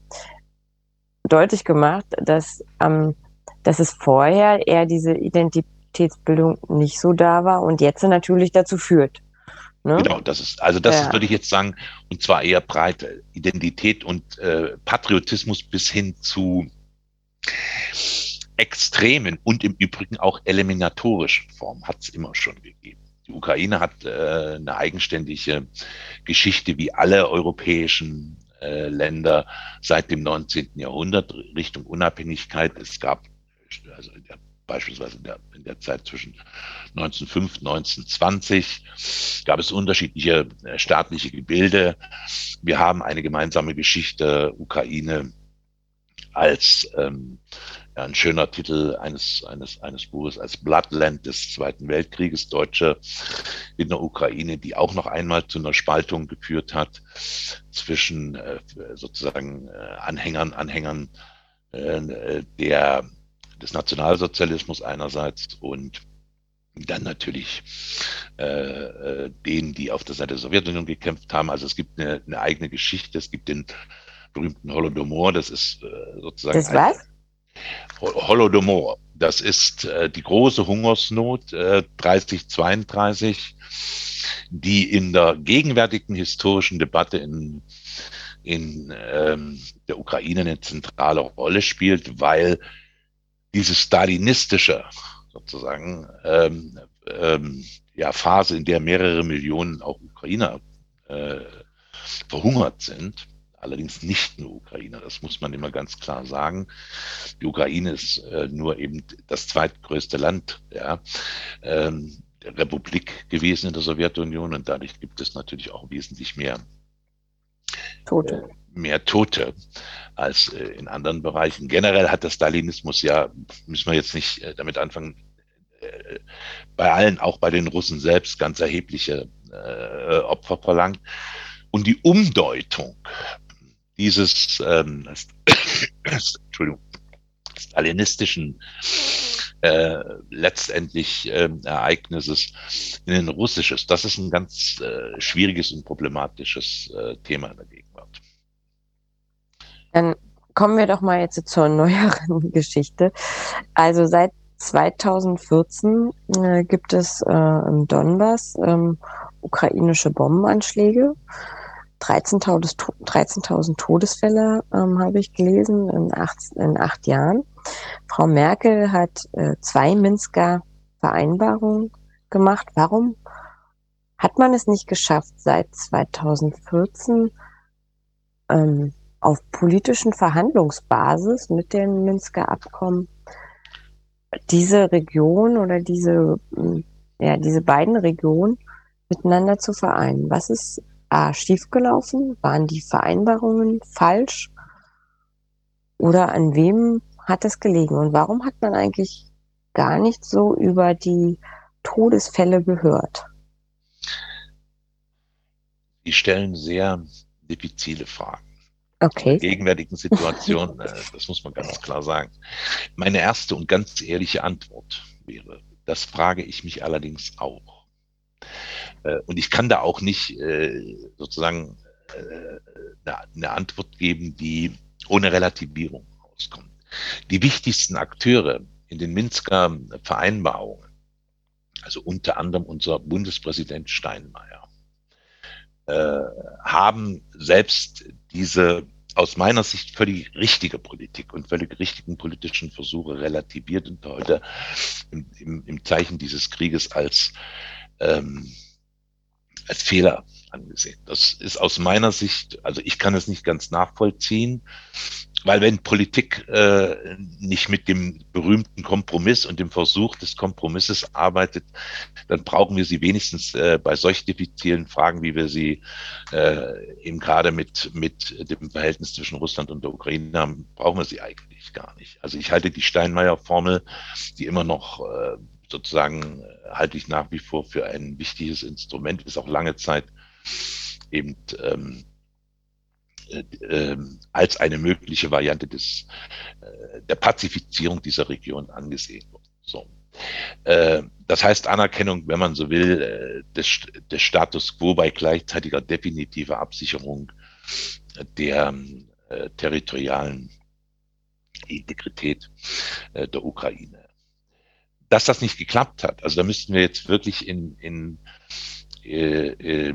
deutlich gemacht, dass, ähm, dass es vorher eher diese Identität Identitätsbildung nicht so da war und jetzt natürlich dazu führt. Ne? Genau, das ist, also das ja. würde ich jetzt sagen, und zwar eher breite Identität und äh, Patriotismus bis hin zu extremen und im Übrigen auch eliminatorischen Formen hat es immer schon gegeben. Die Ukraine hat äh, eine eigenständige Geschichte wie alle europäischen äh, Länder seit dem 19. Jahrhundert Richtung Unabhängigkeit. Es gab also der beispielsweise in der, in der Zeit zwischen 1905 und 1920 gab es unterschiedliche äh, staatliche Gebilde. Wir haben eine gemeinsame Geschichte Ukraine als ähm, ja, ein schöner Titel eines, eines, eines Buches als Bloodland des Zweiten Weltkrieges, Deutsche in der Ukraine, die auch noch einmal zu einer Spaltung geführt hat zwischen äh, sozusagen äh, Anhängern, Anhängern äh, der des Nationalsozialismus einerseits und dann natürlich äh, äh, denen, die auf der Seite der Sowjetunion gekämpft haben. Also es gibt eine, eine eigene Geschichte. Es gibt den berühmten Holodomor. Das ist äh, sozusagen. Das was? Holodomor. Das ist äh, die große Hungersnot äh, 30, 32, die in der gegenwärtigen historischen Debatte in, in ähm, der Ukraine eine zentrale Rolle spielt, weil diese stalinistische sozusagen ähm, ähm, ja, Phase, in der mehrere Millionen auch Ukrainer äh, verhungert sind, allerdings nicht nur Ukrainer, das muss man immer ganz klar sagen. Die Ukraine ist äh, nur eben das zweitgrößte Land ja, ähm, der Republik gewesen in der Sowjetunion und dadurch gibt es natürlich auch wesentlich mehr Tote. Äh, mehr Tote als äh, in anderen Bereichen. Generell hat der Stalinismus ja, müssen wir jetzt nicht äh, damit anfangen, äh, bei allen, auch bei den Russen selbst, ganz erhebliche Opfer verlangt. Und die Umdeutung dieses ähm, stalinistischen äh, letztendlich äh, Ereignisses in ein russisches, das ist ein ganz äh, schwieriges und problematisches Thema Gegenwart. Dann kommen wir doch mal jetzt zur neueren Geschichte. Also seit 2014 äh, gibt es äh, im Donbass ähm, ukrainische Bombenanschläge. 13.000 13 Todesfälle ähm, habe ich gelesen in acht, in acht Jahren. Frau Merkel hat äh, zwei Minsker Vereinbarungen gemacht. Warum hat man es nicht geschafft, seit 2014 ähm, auf politischen Verhandlungsbasis mit den Minsker Abkommen diese Region oder diese, hm, ja, diese beiden Regionen miteinander zu vereinen. Was ist A, schiefgelaufen? Waren die Vereinbarungen falsch? Oder an wem hat es gelegen? Und warum hat man eigentlich gar nicht so über die Todesfälle gehört? Die stellen sehr diffizile Fragen. Okay. Gegenwärtigen Situation, äh, das muss man ganz klar sagen. Meine erste und ganz ehrliche Antwort wäre, das frage ich mich allerdings auch. Äh, und ich kann da auch nicht äh, sozusagen eine Antwort geben, die ohne Relativierung auskommt. Die wichtigsten Akteure in den Minsker Vereinbarungen, also unter anderem unser Bundespräsident Steinmeier, haben selbst diese aus meiner Sicht völlig richtige Politik und völlig richtigen politischen Versuche relativiert und heute im, im, im Zeichen dieses Krieges als, ähm, als Fehler angesehen. Das ist aus meiner Sicht, also ich kann es nicht ganz nachvollziehen, weil wenn Politik äh, nicht mit dem berühmten Kompromiss und dem Versuch des Kompromisses arbeitet, dann brauchen wir sie wenigstens äh, bei solch diffizilen Fragen, wie wir sie äh, eben gerade mit, mit dem Verhältnis zwischen Russland und der Ukraine haben, brauchen wir sie eigentlich gar nicht. Also ich halte die Steinmeier-Formel, die immer noch äh, sozusagen halte ich nach wie vor für ein wichtiges Instrument, ist auch lange Zeit eben ähm, äh, ähm, als eine mögliche Variante des, äh, der Pazifizierung dieser Region angesehen wird. So. Äh, das heißt Anerkennung, wenn man so will, äh, des, des Status quo bei gleichzeitiger definitiver Absicherung der äh, territorialen Integrität äh, der Ukraine. Dass das nicht geklappt hat, also da müssten wir jetzt wirklich in, in äh,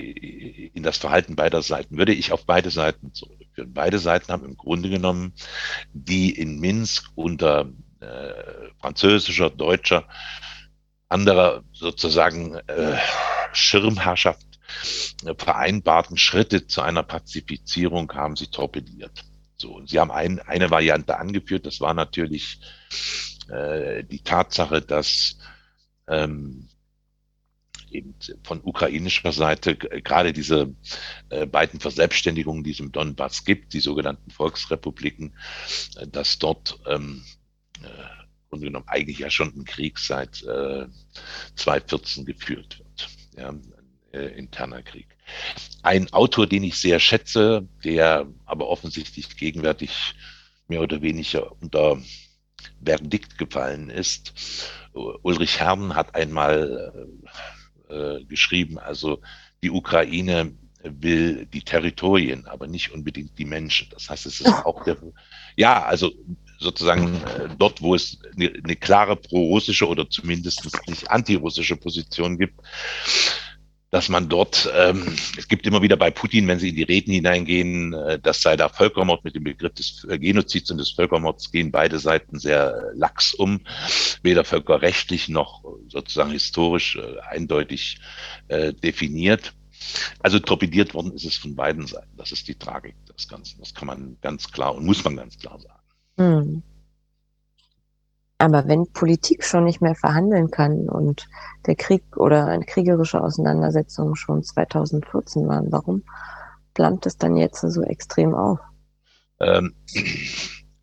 in das Verhalten beider Seiten, würde ich auf beide Seiten zurückführen. Beide Seiten haben im Grunde genommen die in Minsk unter äh, französischer, deutscher, anderer sozusagen äh, Schirmherrschaft äh, vereinbarten Schritte zu einer Pazifizierung haben sie torpediert. So, und sie haben ein, eine Variante angeführt, das war natürlich äh, die Tatsache, dass ähm, eben von ukrainischer Seite gerade diese äh, beiden Verselbstständigungen, die es im Donbass gibt, die sogenannten Volksrepubliken, äh, dass dort ähm, äh, Grunde genommen eigentlich ja schon ein Krieg seit äh, 2014 geführt wird. Ja, ein interner Krieg. Ein Autor, den ich sehr schätze, der aber offensichtlich gegenwärtig mehr oder weniger unter Verdikt gefallen ist. Ulrich Herrn hat einmal äh, geschrieben. Also die Ukraine will die Territorien, aber nicht unbedingt die Menschen. Das heißt, es ist auch der, ja, also sozusagen äh, dort, wo es eine, eine klare pro-russische oder zumindest nicht anti-russische Position gibt, dass man dort, ähm, es gibt immer wieder bei Putin, wenn sie in die Reden hineingehen, äh, das sei da Völkermord mit dem Begriff des äh, Genozids und des Völkermords gehen beide Seiten sehr lax um, weder völkerrechtlich noch sozusagen historisch äh, eindeutig äh, definiert. Also torpediert worden ist es von beiden Seiten. Das ist die Tragik des Ganzen. Das kann man ganz klar und muss man ganz klar sagen. Hm. Aber wenn Politik schon nicht mehr verhandeln kann und der Krieg oder eine kriegerische Auseinandersetzung schon 2014 waren, warum flammt es dann jetzt so extrem auf? Ähm,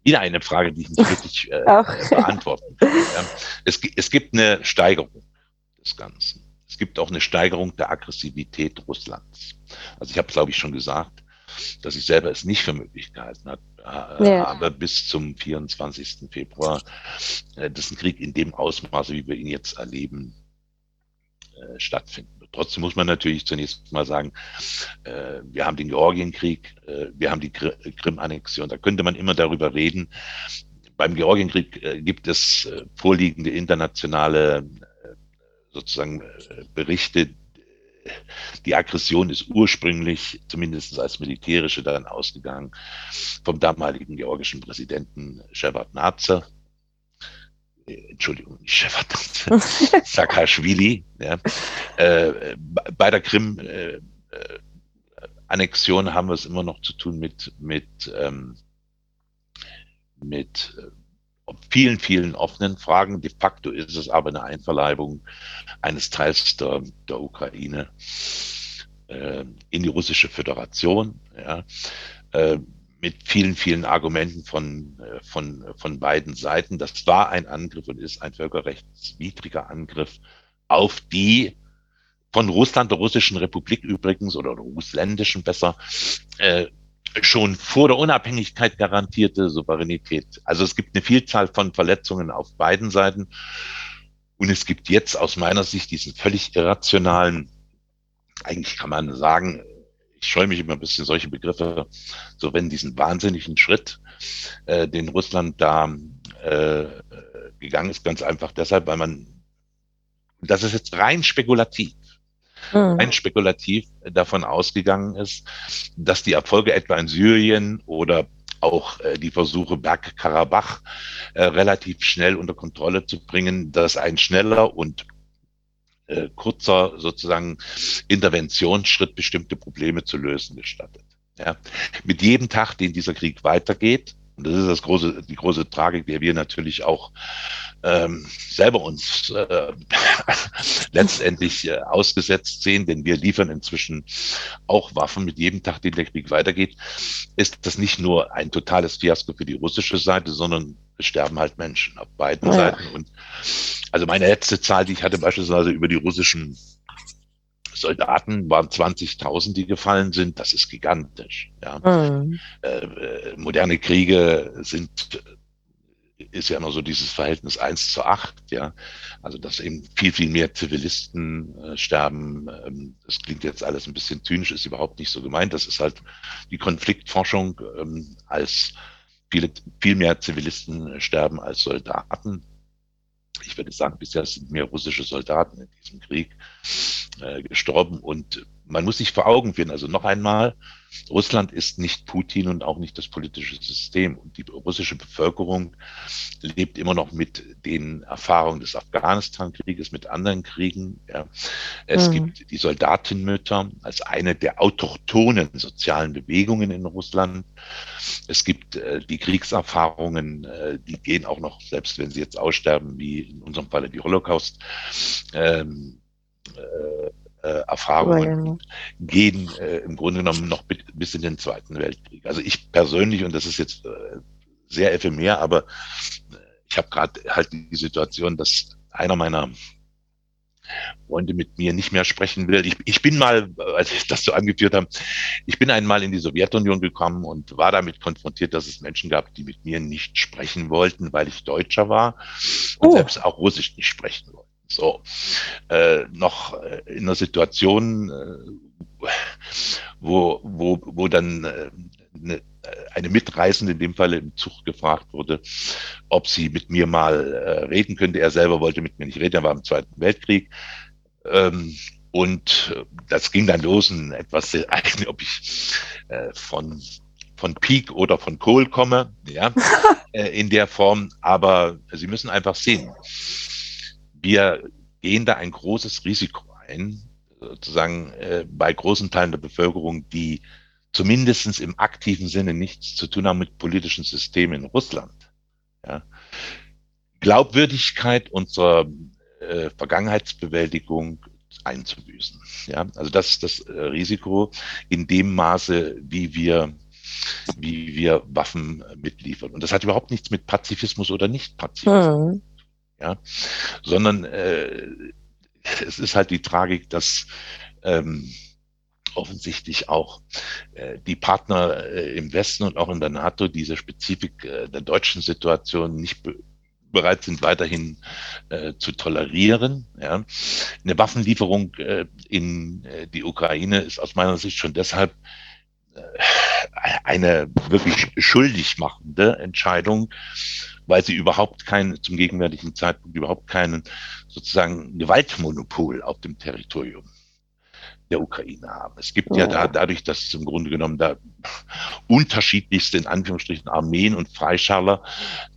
wieder eine Frage, die ich nicht wirklich äh, beantworten kann. Es, es gibt eine Steigerung des Ganzen. Es gibt auch eine Steigerung der Aggressivität Russlands. Also ich habe, glaube ich, schon gesagt, dass ich selber es nicht für möglich gehalten habe, ja. aber bis zum 24. Februar, äh, dass ein Krieg in dem Ausmaße, wie wir ihn jetzt erleben, äh, stattfinden. Trotzdem muss man natürlich zunächst mal sagen, äh, wir haben den Georgienkrieg, äh, wir haben die Krim-Annexion, da könnte man immer darüber reden. Beim Georgienkrieg äh, gibt es vorliegende internationale sozusagen Berichte, die Aggression ist ursprünglich, zumindest als militärische, dann ausgegangen vom damaligen georgischen Präsidenten Shevardnadze. Äh, Entschuldigung, nicht Shevardnadze, Saakashvili. Ja. Äh, bei der Krim äh, Annexion haben wir es immer noch zu tun mit, mit, ähm, mit äh, vielen, vielen offenen Fragen. De facto ist es aber eine Einverleibung eines Teils der, der Ukraine äh, in die russische Föderation. Ja, äh, mit vielen, vielen Argumenten von, äh, von, von beiden Seiten. Das war ein Angriff und ist ein völkerrechtswidriger Angriff auf die von Russland, der Russischen Republik übrigens, oder der russländischen besser, äh, schon vor der Unabhängigkeit garantierte Souveränität. Also es gibt eine Vielzahl von Verletzungen auf beiden Seiten. Und es gibt jetzt aus meiner Sicht diesen völlig irrationalen, eigentlich kann man sagen, ich scheue mich immer ein bisschen solche Begriffe, so wenn diesen wahnsinnigen Schritt, äh, den Russland da äh, gegangen ist, ganz einfach deshalb, weil man, das ist jetzt rein spekulativ, mhm. rein spekulativ davon ausgegangen ist, dass die Erfolge etwa in Syrien oder auch äh, die Versuche, Bergkarabach äh, relativ schnell unter Kontrolle zu bringen, dass ein schneller und äh, kurzer sozusagen Interventionsschritt bestimmte Probleme zu lösen gestattet. Ja. Mit jedem Tag, den dieser Krieg weitergeht, und das ist das große, die große Tragik, der wir natürlich auch ähm, selber uns äh, letztendlich äh, ausgesetzt sehen, denn wir liefern inzwischen auch Waffen mit jedem Tag, den der Krieg weitergeht, ist das nicht nur ein totales Fiasko für die russische Seite, sondern es sterben halt Menschen auf beiden ja. Seiten. Und also meine letzte Zahl, die ich hatte beispielsweise über die russischen Soldaten waren 20.000, die gefallen sind. Das ist gigantisch. Ja. Mhm. Äh, äh, moderne Kriege sind ist ja immer so dieses Verhältnis eins zu acht, ja. Also, dass eben viel, viel mehr Zivilisten äh, sterben. Ähm, das klingt jetzt alles ein bisschen zynisch, ist überhaupt nicht so gemeint. Das ist halt die Konfliktforschung ähm, als viele, viel mehr Zivilisten sterben als Soldaten. Ich würde sagen, bisher sind mehr russische Soldaten in diesem Krieg äh, gestorben und man muss sich vor Augen führen, also noch einmal, Russland ist nicht Putin und auch nicht das politische System. Und die russische Bevölkerung lebt immer noch mit den Erfahrungen des Afghanistan-Krieges, mit anderen Kriegen. Ja. Es mhm. gibt die Soldatenmütter als eine der autochthonen sozialen Bewegungen in Russland. Es gibt äh, die Kriegserfahrungen, äh, die gehen auch noch, selbst wenn sie jetzt aussterben, wie in unserem Falle die Holocaust. Ähm, äh, äh, Erfahrungen gehen äh, im Grunde genommen noch bis in den Zweiten Weltkrieg. Also ich persönlich, und das ist jetzt äh, sehr ephemer, aber äh, ich habe gerade halt die Situation, dass einer meiner Freunde mit mir nicht mehr sprechen will. Ich, ich bin mal, als ich das so angeführt habe, ich bin einmal in die Sowjetunion gekommen und war damit konfrontiert, dass es Menschen gab, die mit mir nicht sprechen wollten, weil ich Deutscher war und oh. selbst auch Russisch nicht sprechen wollten. So, äh, noch äh, in einer Situation, äh, wo, wo, wo dann äh, eine, eine Mitreisende in dem Fall im Zug gefragt wurde, ob sie mit mir mal äh, reden könnte. Er selber wollte mit mir nicht reden, er war im Zweiten Weltkrieg. Ähm, und das ging dann los, in etwas, ob ich äh, von von Peak oder von Kohl komme, ja, äh, in der Form. Aber Sie müssen einfach sehen, wir gehen da ein großes Risiko ein, sozusagen äh, bei großen Teilen der Bevölkerung, die zumindest im aktiven Sinne nichts zu tun haben mit politischen Systemen in Russland. Ja. Glaubwürdigkeit unserer äh, Vergangenheitsbewältigung einzubüßen. Ja, also das ist das äh, Risiko in dem Maße, wie wir wie wir Waffen mitliefern. Und das hat überhaupt nichts mit Pazifismus oder Nicht-Pazifismus hm ja, sondern äh, es ist halt die Tragik, dass ähm, offensichtlich auch äh, die Partner äh, im Westen und auch in der NATO diese Spezifik äh, der deutschen Situation nicht be bereit sind, weiterhin äh, zu tolerieren. Ja. Eine Waffenlieferung äh, in äh, die Ukraine ist aus meiner Sicht schon deshalb eine wirklich schuldig machende Entscheidung, weil sie überhaupt keinen, zum gegenwärtigen Zeitpunkt überhaupt keinen sozusagen Gewaltmonopol auf dem Territorium der Ukraine haben. Es gibt ja, ja da, dadurch, dass es im Grunde genommen da unterschiedlichste, in Anführungsstrichen, Armeen und Freischaller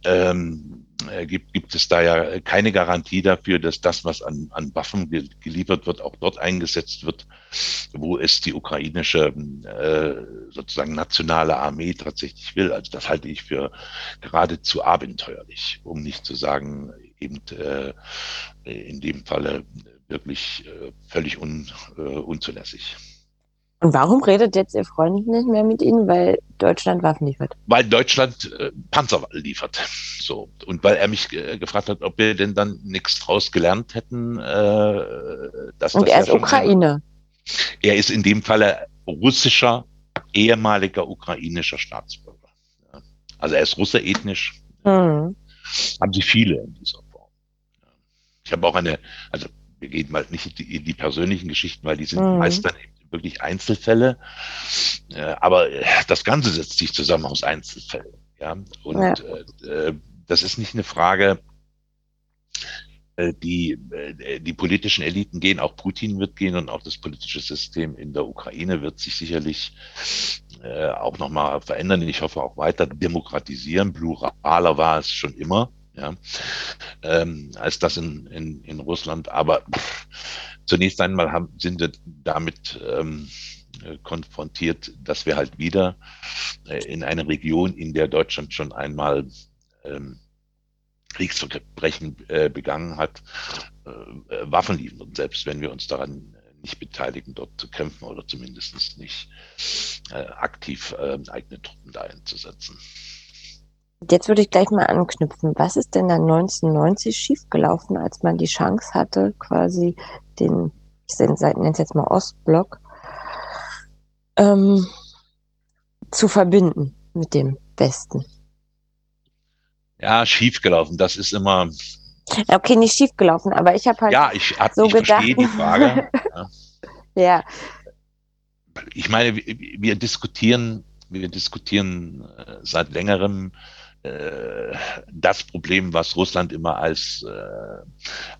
ähm, äh, gibt, gibt es da ja keine Garantie dafür, dass das, was an, an Waffen ge geliefert wird, auch dort eingesetzt wird, wo es die ukrainische äh, sozusagen nationale Armee tatsächlich will. Also das halte ich für geradezu abenteuerlich, um nicht zu sagen, eben äh, in dem Falle wirklich äh, völlig un, äh, unzulässig. Und warum redet jetzt Ihr Freund nicht mehr mit Ihnen? Weil Deutschland Waffen liefert. Weil Deutschland äh, Panzer liefert. So. Und weil er mich äh, gefragt hat, ob wir denn dann nichts draus gelernt hätten. Äh, dass Und das er ist Ukraine. Er ist in dem Falle russischer, ehemaliger ukrainischer Staatsbürger. Ja. Also er ist Russe ethnisch. Mhm. Haben sie viele in dieser Ich habe auch eine, also wir gehen mal nicht in die, in die persönlichen Geschichten, weil die sind mhm. meist dann wirklich Einzelfälle. Äh, aber das Ganze setzt sich zusammen aus Einzelfällen. Ja, und ja. Äh, das ist nicht eine Frage, äh, die, äh, die politischen Eliten gehen, auch Putin wird gehen und auch das politische System in der Ukraine wird sich sicherlich äh, auch nochmal verändern. Ich hoffe auch weiter demokratisieren. Pluraler war es schon immer, ja, ähm, als das in, in, in Russland. Aber pff, zunächst einmal haben, sind wir damit ähm, konfrontiert, dass wir halt wieder äh, in einer Region, in der Deutschland schon einmal ähm, Kriegsverbrechen äh, begangen hat, äh, Waffen liefern. Und selbst wenn wir uns daran nicht beteiligen, dort zu kämpfen oder zumindest nicht äh, aktiv äh, eigene Truppen da einzusetzen. Jetzt würde ich gleich mal anknüpfen. Was ist denn dann 1990 schiefgelaufen, als man die Chance hatte, quasi den, ich nenne es jetzt mal Ostblock, ähm, zu verbinden mit dem Westen? Ja, schiefgelaufen, das ist immer. Okay, nicht schiefgelaufen, aber ich habe halt. Ja, ich, hab, so ich gedacht. verstehe die Frage. ja. ja. Ich meine, wir, wir diskutieren, wir diskutieren äh, seit längerem das Problem, was Russland immer als äh,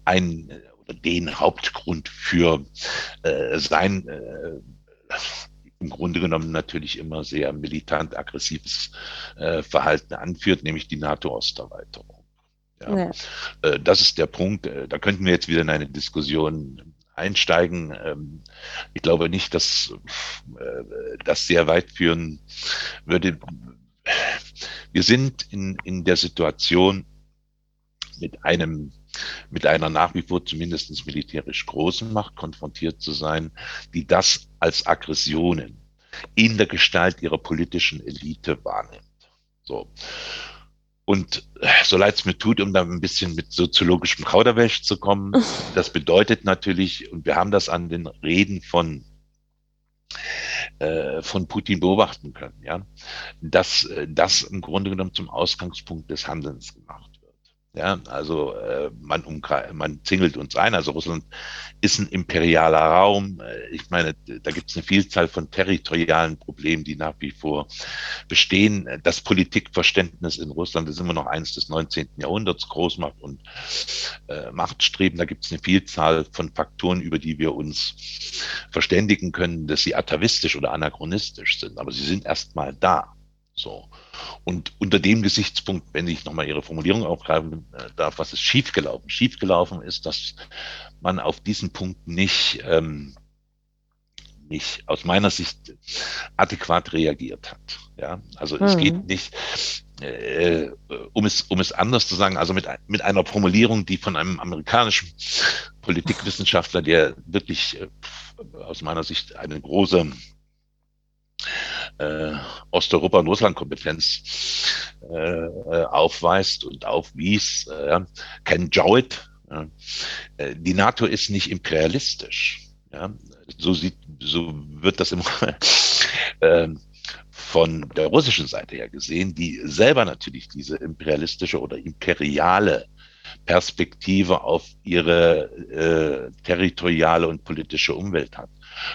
ein oder den Hauptgrund für äh, sein äh, im Grunde genommen natürlich immer sehr militant aggressives äh, Verhalten anführt, nämlich die NATO-Osterweiterung. Ja. ja. Äh, das ist der Punkt. Äh, da könnten wir jetzt wieder in eine Diskussion einsteigen. Ähm, ich glaube nicht, dass äh, das sehr weit führen würde. Wir sind in, in der Situation mit einem mit einer nach wie vor zumindest militärisch großen Macht konfrontiert zu sein, die das als Aggressionen in der Gestalt ihrer politischen Elite wahrnimmt. So. Und so leid es mir tut, um da ein bisschen mit soziologischem Kauderwelsch zu kommen, das bedeutet natürlich, und wir haben das an den Reden von äh, von Putin beobachten können, ja, dass äh, das im Grunde genommen zum Ausgangspunkt des Handelns gemacht ja, also äh, man, man zingelt uns ein. Also Russland ist ein imperialer Raum. Äh, ich meine, da gibt es eine Vielzahl von territorialen Problemen, die nach wie vor bestehen. Das Politikverständnis in Russland ist immer noch eins des 19. Jahrhunderts, Großmacht und äh, Machtstreben. Da gibt es eine Vielzahl von Faktoren, über die wir uns verständigen können, dass sie atavistisch oder anachronistisch sind. Aber sie sind erstmal da. So. Und unter dem Gesichtspunkt, wenn ich nochmal Ihre Formulierung aufgreifen äh, darf, was ist schiefgelaufen? Schiefgelaufen ist, dass man auf diesen Punkt nicht, ähm, nicht aus meiner Sicht adäquat reagiert hat. Ja, also mhm. es geht mhm. nicht, äh, um es, um es anders zu sagen, also mit, mit einer Formulierung, die von einem amerikanischen Politikwissenschaftler, der wirklich äh, aus meiner Sicht eine große äh, Osteuropa- und Russland-Kompetenz äh, aufweist und aufwies. Äh, Ken Jowett, äh, die NATO ist nicht imperialistisch. Ja? So, sieht, so wird das immer äh, von der russischen Seite her gesehen, die selber natürlich diese imperialistische oder imperiale Perspektive auf ihre äh, territoriale und politische Umwelt hat,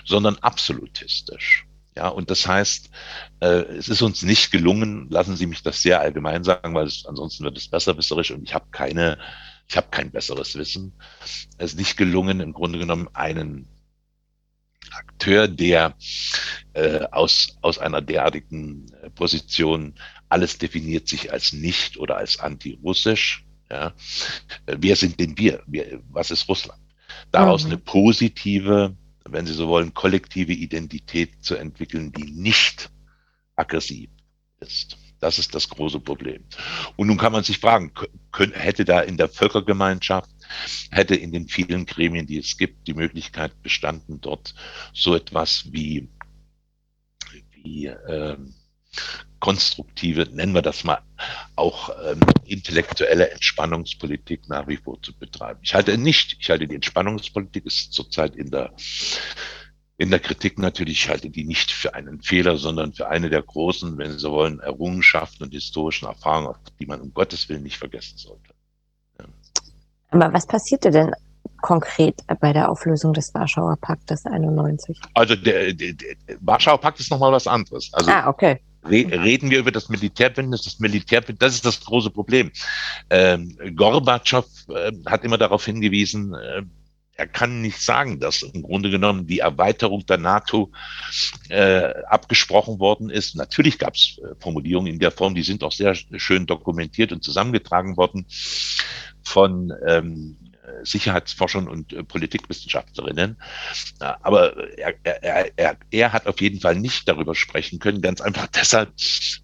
sondern absolutistisch. Ja, und das heißt, äh, es ist uns nicht gelungen, lassen Sie mich das sehr allgemein sagen, weil es, ansonsten wird es besserwisserisch und ich habe keine, ich habe kein besseres Wissen. Es ist nicht gelungen, im Grunde genommen einen Akteur, der äh, aus, aus einer derartigen äh, Position alles definiert sich als nicht oder als anti-russisch. Ja. Äh, wer sind denn wir? wir? Was ist Russland? Daraus mhm. eine positive wenn Sie so wollen, kollektive Identität zu entwickeln, die nicht aggressiv ist. Das ist das große Problem. Und nun kann man sich fragen, könnte, hätte da in der Völkergemeinschaft, hätte in den vielen Gremien, die es gibt, die Möglichkeit bestanden, dort so etwas wie, wie ähm, konstruktive, nennen wir das mal, auch ähm, intellektuelle Entspannungspolitik nach wie vor zu betreiben. Ich halte nicht, ich halte die Entspannungspolitik ist zurzeit in der in der Kritik natürlich, ich halte die nicht für einen Fehler, sondern für eine der großen, wenn Sie so wollen, Errungenschaften und historischen Erfahrungen, die man um Gottes Willen nicht vergessen sollte. Ja. Aber was passierte denn konkret bei der Auflösung des Warschauer Paktes 91? Also der, der, der Warschauer Pakt ist nochmal was anderes. Also ah, okay. Re reden wir über das Militärbündnis. Das Militärbündnis, das ist das große Problem. Ähm, Gorbatschow äh, hat immer darauf hingewiesen, äh, er kann nicht sagen, dass im Grunde genommen die Erweiterung der NATO äh, abgesprochen worden ist. Natürlich gab es äh, Formulierungen in der Form, die sind auch sehr schön dokumentiert und zusammengetragen worden von ähm, Sicherheitsforschern und äh, Politikwissenschaftlerinnen. Aber er, er, er, er hat auf jeden Fall nicht darüber sprechen können, ganz einfach deshalb,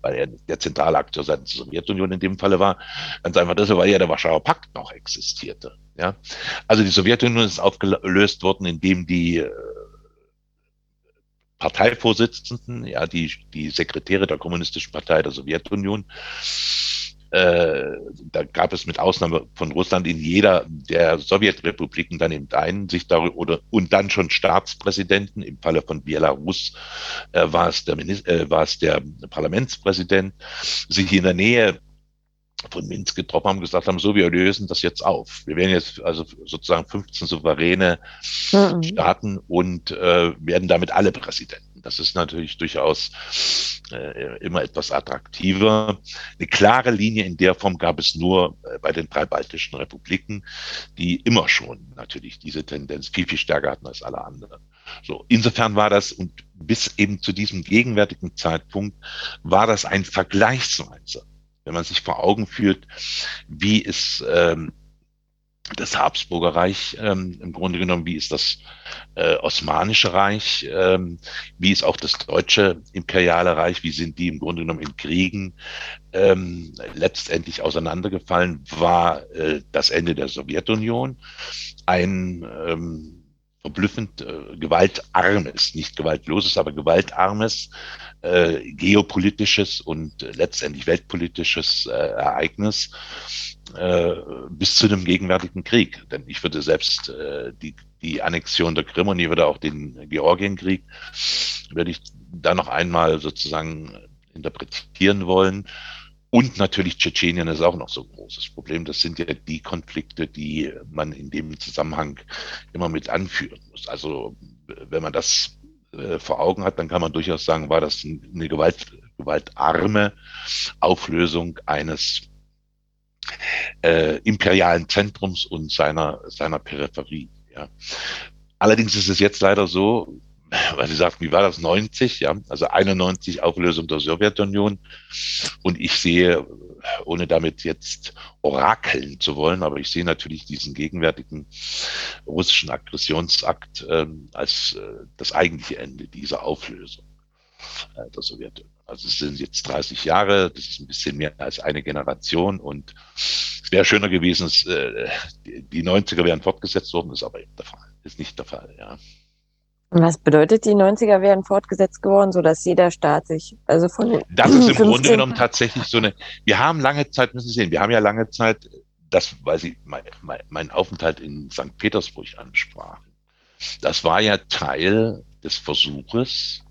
weil er der zentrale Akteur seitens der Sowjetunion in dem Falle war, ganz einfach deshalb, weil ja der Warschauer Pakt noch existierte. Ja? Also die Sowjetunion ist aufgelöst worden, indem die äh, Parteivorsitzenden, ja, die, die Sekretäre der Kommunistischen Partei der Sowjetunion, äh, da gab es mit Ausnahme von Russland in jeder der Sowjetrepubliken dann eben einen sich darüber oder und dann schon Staatspräsidenten. Im Falle von Belarus äh, war es der Minister, äh, war es der Parlamentspräsident, sich in der Nähe von Minsk getroffen haben, gesagt haben, so, wir lösen das jetzt auf. Wir werden jetzt also sozusagen 15 souveräne mhm. Staaten und äh, werden damit alle Präsidenten. Das ist natürlich durchaus äh, immer etwas attraktiver. Eine klare Linie in der Form gab es nur äh, bei den drei baltischen Republiken, die immer schon natürlich diese Tendenz viel, viel stärker hatten als alle anderen. So, insofern war das und bis eben zu diesem gegenwärtigen Zeitpunkt war das ein Vergleichsweise wenn man sich vor Augen führt, wie ist ähm, das Habsburger Reich ähm, im Grunde genommen, wie ist das äh, Osmanische Reich, ähm, wie ist auch das deutsche imperiale Reich, wie sind die im Grunde genommen in Kriegen ähm, letztendlich auseinandergefallen, war äh, das Ende der Sowjetunion. Ein ähm, verblüffend äh, gewaltarmes, nicht gewaltloses, aber gewaltarmes äh, geopolitisches und letztendlich weltpolitisches äh, Ereignis äh, bis zu dem gegenwärtigen Krieg. Denn ich würde selbst äh, die, die Annexion der Krim und ich würde auch den Georgienkrieg, würde ich da noch einmal sozusagen interpretieren wollen. Und natürlich Tschetschenien ist auch noch so ein großes Problem. Das sind ja die Konflikte, die man in dem Zusammenhang immer mit anführen muss. Also wenn man das äh, vor Augen hat, dann kann man durchaus sagen, war das eine Gewalt, gewaltarme Auflösung eines äh, imperialen Zentrums und seiner, seiner Peripherie. Ja. Allerdings ist es jetzt leider so, weil Sie sagten, wie war das, 90, ja, also 91 Auflösung der Sowjetunion. Und ich sehe, ohne damit jetzt orakeln zu wollen, aber ich sehe natürlich diesen gegenwärtigen russischen Aggressionsakt äh, als äh, das eigentliche Ende dieser Auflösung äh, der Sowjetunion. Also es sind jetzt 30 Jahre, das ist ein bisschen mehr als eine Generation und es wäre schöner gewesen, es, äh, die 90er wären fortgesetzt worden, ist aber eben der Fall, ist nicht der Fall, ja. Was bedeutet, die 90er wären fortgesetzt geworden, so dass jeder Staat sich, also von Das ist im Grunde genommen tatsächlich so eine, wir haben lange Zeit, müssen Sie sehen, wir haben ja lange Zeit, das, weil Sie mein, mein, mein Aufenthalt in St. Petersburg ansprachen, das war ja Teil des Versuches,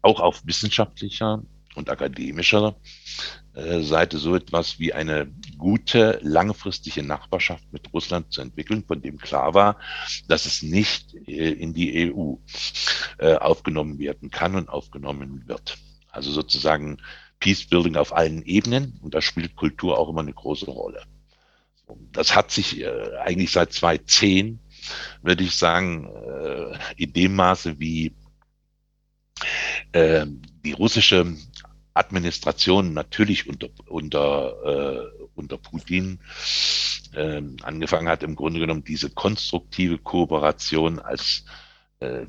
auch auf wissenschaftlicher und akademischer Seite so etwas wie eine gute langfristige Nachbarschaft mit Russland zu entwickeln, von dem klar war, dass es nicht äh, in die EU äh, aufgenommen werden kann und aufgenommen wird. Also sozusagen Peacebuilding auf allen Ebenen und da spielt Kultur auch immer eine große Rolle. Das hat sich eigentlich seit 2010, würde ich sagen, in dem Maße wie die russische Administration natürlich unter, unter, äh, unter Putin äh, angefangen hat, im Grunde genommen diese konstruktive Kooperation als äh,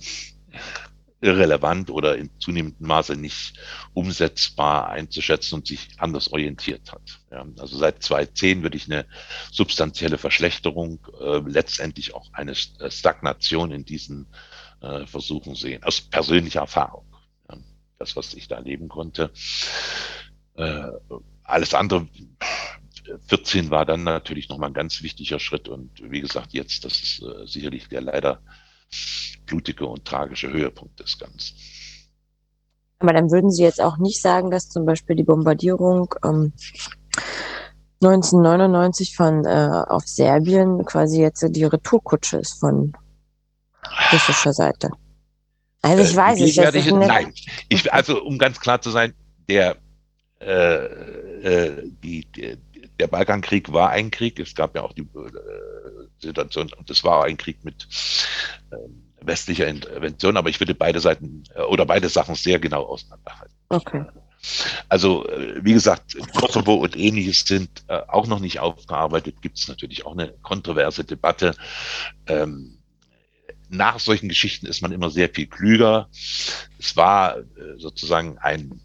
irrelevant oder in zunehmendem Maße nicht umsetzbar einzuschätzen und sich anders orientiert hat. Ja, also seit 2010 würde ich eine substanzielle Verschlechterung, äh, letztendlich auch eine Stagnation in diesen äh, Versuchen sehen, aus persönlicher Erfahrung das, was ich da erleben konnte. Äh, alles andere, 14 war dann natürlich nochmal ein ganz wichtiger Schritt und wie gesagt, jetzt, das ist äh, sicherlich der leider blutige und tragische Höhepunkt des Ganzen. Aber dann würden Sie jetzt auch nicht sagen, dass zum Beispiel die Bombardierung ähm, 1999 von äh, auf Serbien quasi jetzt die Retourkutsche ist von russischer Seite. Also ich äh, weiß nicht. Das nein, ich, also um ganz klar zu sein, der, äh, äh, die, der Balkankrieg war ein Krieg. Es gab ja auch die äh, Situation, und es war ein Krieg mit äh, westlicher Intervention, aber ich würde beide Seiten äh, oder beide Sachen sehr genau auseinanderhalten. Okay. Also, äh, wie gesagt, Kosovo und ähnliches sind äh, auch noch nicht aufgearbeitet. Gibt es natürlich auch eine kontroverse Debatte. Ähm, nach solchen Geschichten ist man immer sehr viel klüger. Es war äh, sozusagen ein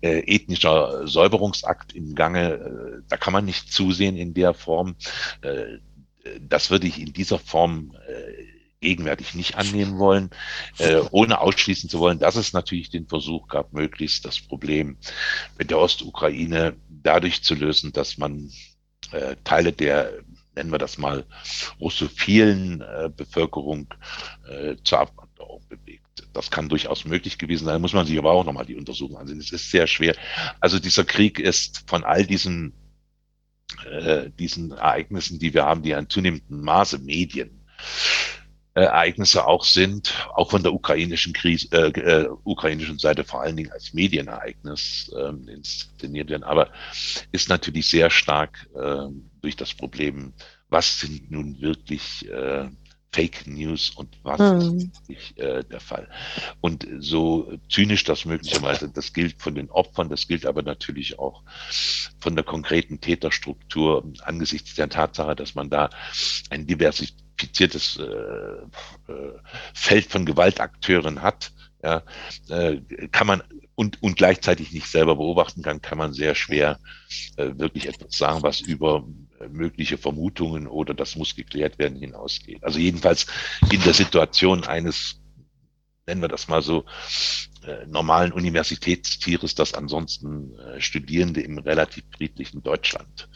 äh, ethnischer Säuberungsakt im Gange. Äh, da kann man nicht zusehen in der Form. Äh, das würde ich in dieser Form gegenwärtig nicht annehmen wollen, äh, ohne ausschließen zu wollen, dass es natürlich den Versuch gab, möglichst das Problem mit der Ostukraine dadurch zu lösen, dass man äh, Teile der nennen wir das mal, russophilen äh, Bevölkerung äh, zur Abwanderung bewegt. Das kann durchaus möglich gewesen sein, muss man sich aber auch nochmal die Untersuchung ansehen. Es ist sehr schwer. Also dieser Krieg ist von all diesen, äh, diesen Ereignissen, die wir haben, die an zunehmendem Maße Medien Ereignisse auch sind, auch von der ukrainischen Krise, äh, äh, ukrainischen Seite vor allen Dingen als Medienereignis äh, inszeniert werden, aber ist natürlich sehr stark äh, durch das Problem, was sind nun wirklich äh, Fake News und was hm. ist wirklich äh, der Fall. Und so zynisch das möglicherweise, das gilt von den Opfern, das gilt aber natürlich auch von der konkreten Täterstruktur angesichts der Tatsache, dass man da ein diversif diversifiziertes äh, äh, Feld von Gewaltakteuren hat, ja, äh, kann man und, und gleichzeitig nicht selber beobachten kann, kann man sehr schwer äh, wirklich etwas sagen, was über mögliche Vermutungen oder das muss geklärt werden hinausgeht. Also jedenfalls in der Situation eines, nennen wir das mal so, äh, normalen Universitätstieres, das ansonsten äh, Studierende im relativ friedlichen Deutschland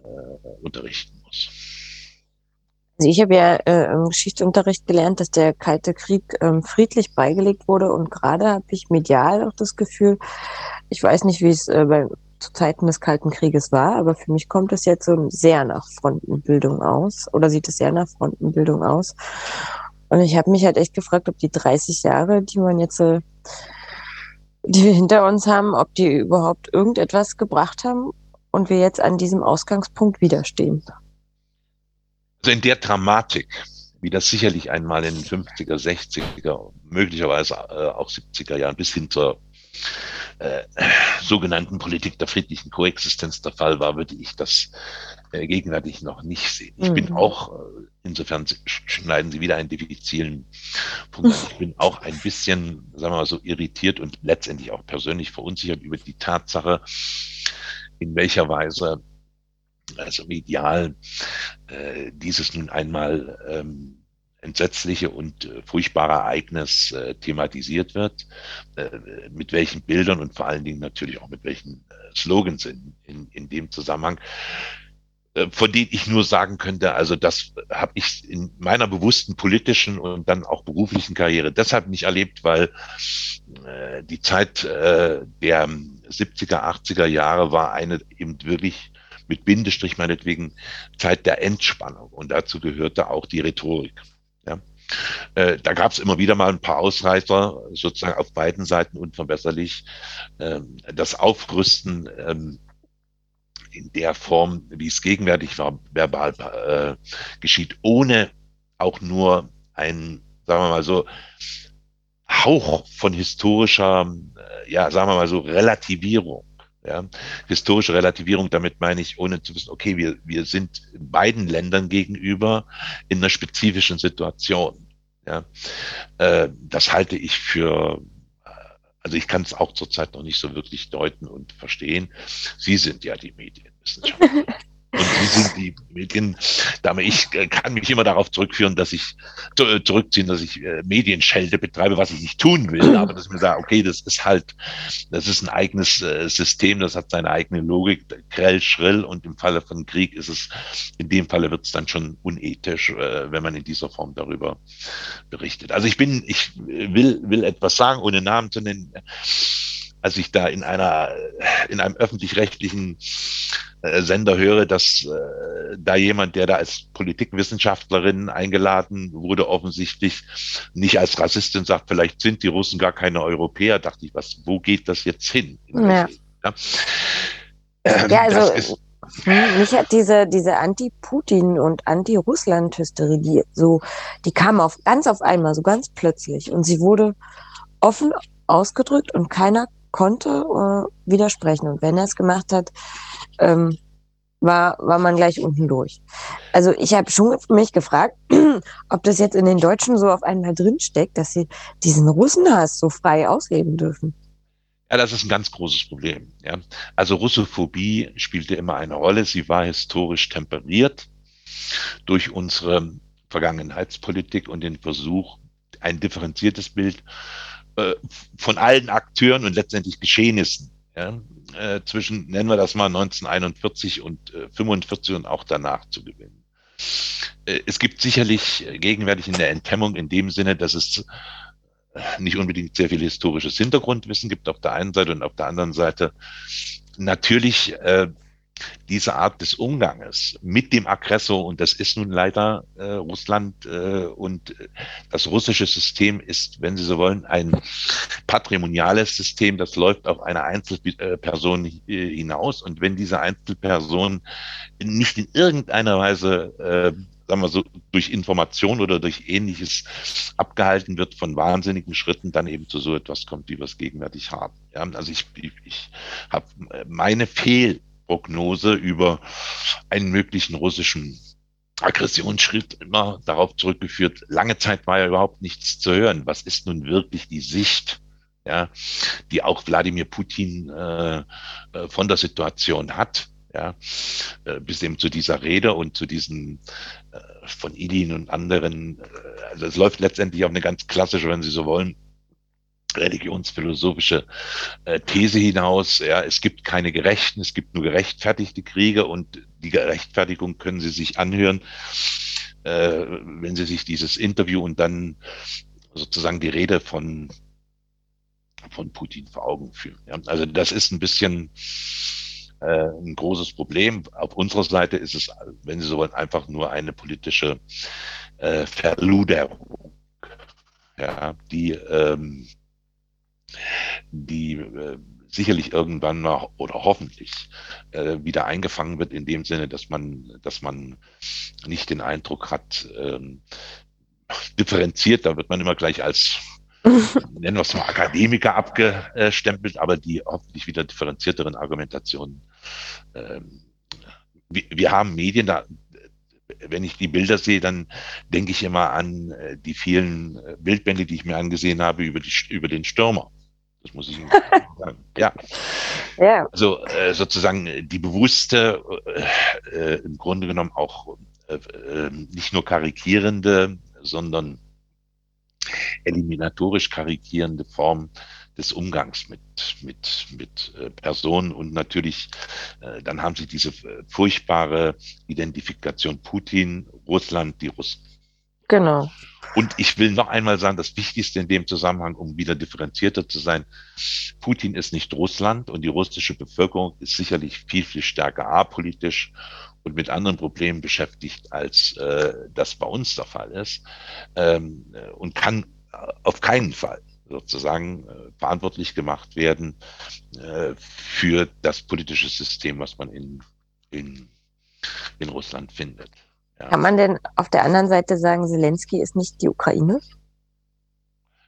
äh, unterrichten muss. Also ich habe ja äh, im Geschichtsunterricht gelernt, dass der Kalte Krieg ähm, friedlich beigelegt wurde und gerade habe ich medial auch das Gefühl, ich weiß nicht, wie es äh, bei, zu Zeiten des Kalten Krieges war, aber für mich kommt es jetzt so sehr nach Frontenbildung aus oder sieht es sehr nach Frontenbildung aus. Und ich habe mich halt echt gefragt, ob die 30 Jahre, die man jetzt, die wir hinter uns haben, ob die überhaupt irgendetwas gebracht haben und wir jetzt an diesem Ausgangspunkt widerstehen. Also in der Dramatik, wie das sicherlich einmal in den 50er, 60er, möglicherweise äh, auch 70er Jahren bis hin zur äh, sogenannten Politik der friedlichen Koexistenz der Fall war, würde ich das äh, gegenwärtig noch nicht sehen. Ich mhm. bin auch, äh, insofern schneiden Sie wieder einen diffizilen Punkt an, ich bin auch ein bisschen, sagen wir mal so, irritiert und letztendlich auch persönlich verunsichert über die Tatsache, in welcher Weise also medial äh, dieses nun einmal ähm, entsetzliche und äh, furchtbare Ereignis äh, thematisiert wird, äh, mit welchen Bildern und vor allen Dingen natürlich auch mit welchen äh, Slogans in, in, in dem Zusammenhang, äh, von denen ich nur sagen könnte, also das habe ich in meiner bewussten politischen und dann auch beruflichen Karriere deshalb nicht erlebt, weil äh, die Zeit äh, der 70er, 80er Jahre war eine eben wirklich mit Bindestrich meinetwegen Zeit der Entspannung. Und dazu gehörte auch die Rhetorik. Äh, da gab es immer wieder mal ein paar Ausreißer, sozusagen auf beiden Seiten unverbesserlich. Ähm, das Aufrüsten ähm, in der Form, wie es gegenwärtig war, verbal äh, geschieht, ohne auch nur ein, sagen wir mal so, Hauch von historischer, äh, ja, sagen wir mal so, Relativierung. Ja, historische Relativierung, damit meine ich, ohne zu wissen, okay, wir, wir sind beiden Ländern gegenüber in einer spezifischen Situation. Ja, äh, das halte ich für, äh, also ich kann es auch zurzeit noch nicht so wirklich deuten und verstehen. Sie sind ja die Medienwissenschaftler. Und sie sind die Mediendame. Ich äh, kann mich immer darauf zurückführen, dass ich äh, zurückziehen, dass ich äh, Medienschelde betreibe, was ich nicht tun will, aber dass ich mir sage, okay, das ist halt, das ist ein eigenes System, das hat seine eigene Logik, grell, schrill und im Falle von Krieg ist es, in dem Falle wird es dann schon unethisch, wenn man in dieser Form darüber berichtet. Also ich bin, ich will, will etwas sagen, ohne Namen zu nennen als ich da in einer, in einem öffentlich-rechtlichen äh, Sender höre, dass äh, da jemand, der da als Politikwissenschaftlerin eingeladen wurde, offensichtlich nicht als Rassistin sagt, vielleicht sind die Russen gar keine Europäer, dachte ich, was, wo geht das jetzt hin? Ja. Ja? Ähm, ja, also hm, mich hat diese, diese Anti-Putin und Anti-Russland-Hysterie, die so, die kam auf ganz auf einmal, so ganz plötzlich. Und sie wurde offen ausgedrückt und keiner konnte äh, widersprechen. Und wenn er es gemacht hat, ähm, war, war man gleich unten durch. Also ich habe schon mich gefragt, ob das jetzt in den Deutschen so auf einmal drinsteckt, dass sie diesen Russenhass so frei ausleben dürfen. Ja, das ist ein ganz großes Problem. Ja. Also Russophobie spielte immer eine Rolle. Sie war historisch temperiert durch unsere Vergangenheitspolitik und den Versuch, ein differenziertes Bild äh, von allen Akteuren und letztendlich Geschehnissen ja, äh, zwischen, nennen wir das mal 1941 und äh, 45 und auch danach zu gewinnen. Äh, es gibt sicherlich gegenwärtig in der Enthemmung in dem Sinne, dass es nicht unbedingt sehr viel historisches Hintergrundwissen gibt auf der einen Seite und auf der anderen Seite natürlich äh, diese Art des Umganges mit dem Aggressor, und das ist nun leider äh, Russland, äh, und das russische System ist, wenn Sie so wollen, ein patrimoniales System, das läuft auf eine Einzelperson äh, hinaus. Und wenn diese Einzelperson nicht in irgendeiner Weise äh, sagen wir so, durch Information oder durch ähnliches abgehalten wird von wahnsinnigen Schritten, dann eben zu so etwas kommt, wie wir es gegenwärtig haben. Ja, also ich, ich, ich habe meine Fehlprognose über einen möglichen russischen Aggressionsschritt immer darauf zurückgeführt, lange Zeit war ja überhaupt nichts zu hören. Was ist nun wirklich die Sicht, ja, die auch Wladimir Putin äh, äh von der Situation hat? ja, äh, bis eben zu dieser Rede und zu diesen äh, von Ilin und anderen, äh, also es läuft letztendlich auf eine ganz klassische, wenn Sie so wollen, religionsphilosophische äh, These hinaus. Ja, es gibt keine gerechten, es gibt nur gerechtfertigte Kriege und die Gerechtfertigung können Sie sich anhören, äh, wenn Sie sich dieses Interview und dann sozusagen die Rede von von Putin vor Augen führen. Ja, also das ist ein bisschen äh, ein großes Problem. Auf unserer Seite ist es, wenn Sie so wollen, einfach nur eine politische äh, Verluderung, ja, die, ähm, die äh, sicherlich irgendwann mal oder hoffentlich äh, wieder eingefangen wird in dem Sinne, dass man, dass man nicht den Eindruck hat, ähm, differenziert, da wird man immer gleich als nennen wir es mal Akademiker abgestempelt, aber die hoffentlich wieder differenzierteren Argumentationen. Ähm, wir, wir haben Medien, da, wenn ich die Bilder sehe, dann denke ich immer an äh, die vielen äh, Bildbände, die ich mir angesehen habe über, die, über den Stürmer. Das muss ich Ihnen sagen. Ja. ja. Also äh, sozusagen die bewusste, äh, äh, im Grunde genommen auch äh, äh nicht nur karikierende, sondern eliminatorisch karikierende Form des Umgangs mit, mit, mit äh, Personen und natürlich, äh, dann haben sie diese äh, furchtbare Identifikation Putin, Russland, die Russen. Genau. Und ich will noch einmal sagen, das Wichtigste in dem Zusammenhang, um wieder differenzierter zu sein, Putin ist nicht Russland und die russische Bevölkerung ist sicherlich viel, viel stärker apolitisch und mit anderen Problemen beschäftigt, als äh, das bei uns der Fall ist ähm, und kann auf keinen Fall sozusagen äh, verantwortlich gemacht werden äh, für das politische System, was man in, in, in Russland findet. Ja. Kann man denn auf der anderen Seite sagen, Zelensky ist nicht die Ukraine?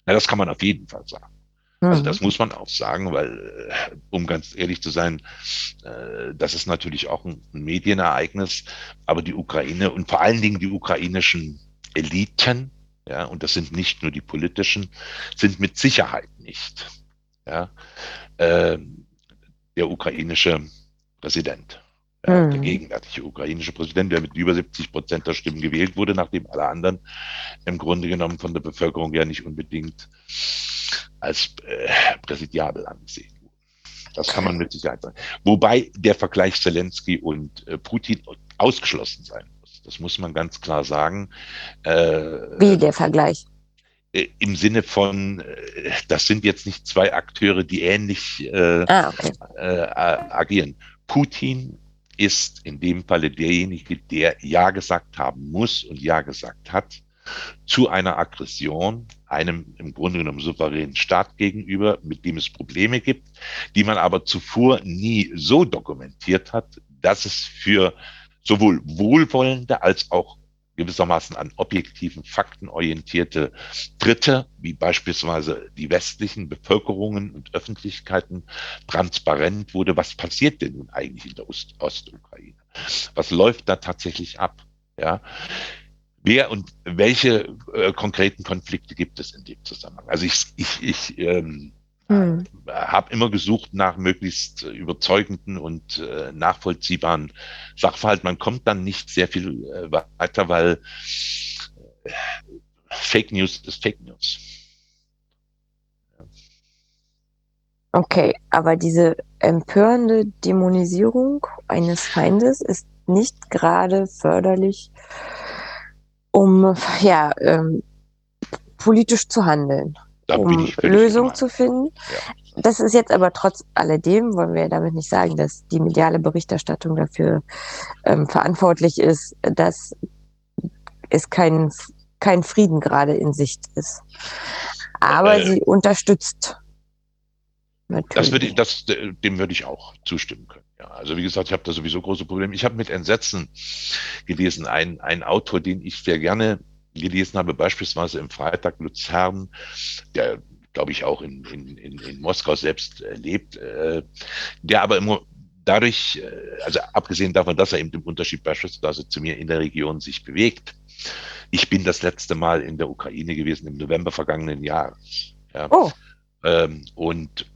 Na, das kann man auf jeden Fall sagen. Also mhm. das muss man auch sagen, weil, äh, um ganz ehrlich zu sein, äh, das ist natürlich auch ein Medienereignis, aber die Ukraine und vor allen Dingen die ukrainischen Eliten, ja, und das sind nicht nur die politischen, sind mit Sicherheit nicht, ja, äh, der ukrainische Präsident. Ja, mhm. Der gegenwärtige ukrainische Präsident, der mit über 70 Prozent der Stimmen gewählt wurde, nachdem alle anderen im Grunde genommen von der Bevölkerung ja nicht unbedingt als äh, präsidiabel angesehen wurden. Das kann man mit Sicherheit sagen. Wobei der Vergleich Zelensky und äh, Putin ausgeschlossen sein muss. Das muss man ganz klar sagen. Äh, Wie der Vergleich? äh, im Sinne von, äh, das sind jetzt nicht zwei Akteure, die ähnlich äh, ah, okay. äh, agieren. Putin ist in dem Falle derjenige, der Ja gesagt haben muss und Ja gesagt hat zu einer Aggression, einem im Grunde genommen souveränen Staat gegenüber, mit dem es Probleme gibt, die man aber zuvor nie so dokumentiert hat, dass es für sowohl wohlwollende als auch gewissermaßen an objektiven Fakten orientierte Dritte, wie beispielsweise die westlichen Bevölkerungen und Öffentlichkeiten, transparent wurde, was passiert denn nun eigentlich in der Ost Ostukraine? Was läuft da tatsächlich ab? Ja. Wer und welche äh, konkreten Konflikte gibt es in dem Zusammenhang? Also ich, ich, ich ähm, hm. Habe immer gesucht nach möglichst überzeugenden und äh, nachvollziehbaren Sachverhalten. Man kommt dann nicht sehr viel äh, weiter, weil äh, Fake News ist Fake News. Okay, aber diese empörende Dämonisierung eines Feindes ist nicht gerade förderlich, um ja ähm, politisch zu handeln da um Lösungen zu finden. Ja. Das ist jetzt aber trotz alledem, wollen wir damit nicht sagen, dass die mediale Berichterstattung dafür ähm, verantwortlich ist, dass es kein, kein Frieden gerade in Sicht ist. Aber äh, sie unterstützt. Natürlich. Das würde ich, das, dem würde ich auch zustimmen können. Ja, also wie gesagt, ich habe da sowieso große Probleme. Ich habe mit Entsetzen gelesen, ein, ein Autor, den ich sehr gerne gelesen habe, beispielsweise im Freitag Luzern, der glaube ich auch in, in, in, in Moskau selbst äh, lebt, äh, der aber immer dadurch, äh, also abgesehen davon, dass er eben im Unterschied beispielsweise zu mir in der Region sich bewegt. Ich bin das letzte Mal in der Ukraine gewesen im November vergangenen Jahres. Ja. Oh. Ähm, und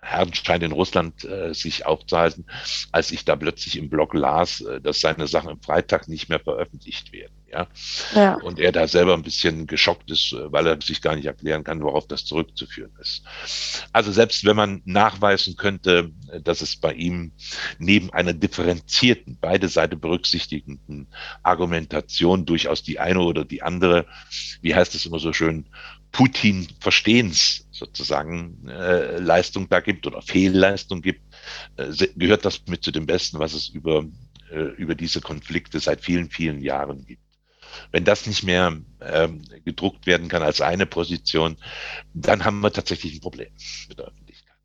Herrn scheint in Russland äh, sich aufzuhalten, als ich da plötzlich im Blog las, äh, dass seine Sachen im Freitag nicht mehr veröffentlicht werden. Ja? ja. Und er da selber ein bisschen geschockt ist, äh, weil er sich gar nicht erklären kann, worauf das zurückzuführen ist. Also selbst wenn man nachweisen könnte, äh, dass es bei ihm neben einer differenzierten, beide Seiten berücksichtigenden Argumentation durchaus die eine oder die andere, wie heißt es immer so schön, Putin-Verstehens sozusagen äh, Leistung da gibt oder Fehlleistung gibt, äh, gehört das mit zu dem Besten, was es über, äh, über diese Konflikte seit vielen, vielen Jahren gibt. Wenn das nicht mehr ähm, gedruckt werden kann als eine Position, dann haben wir tatsächlich ein Problem mit der Öffentlichkeit.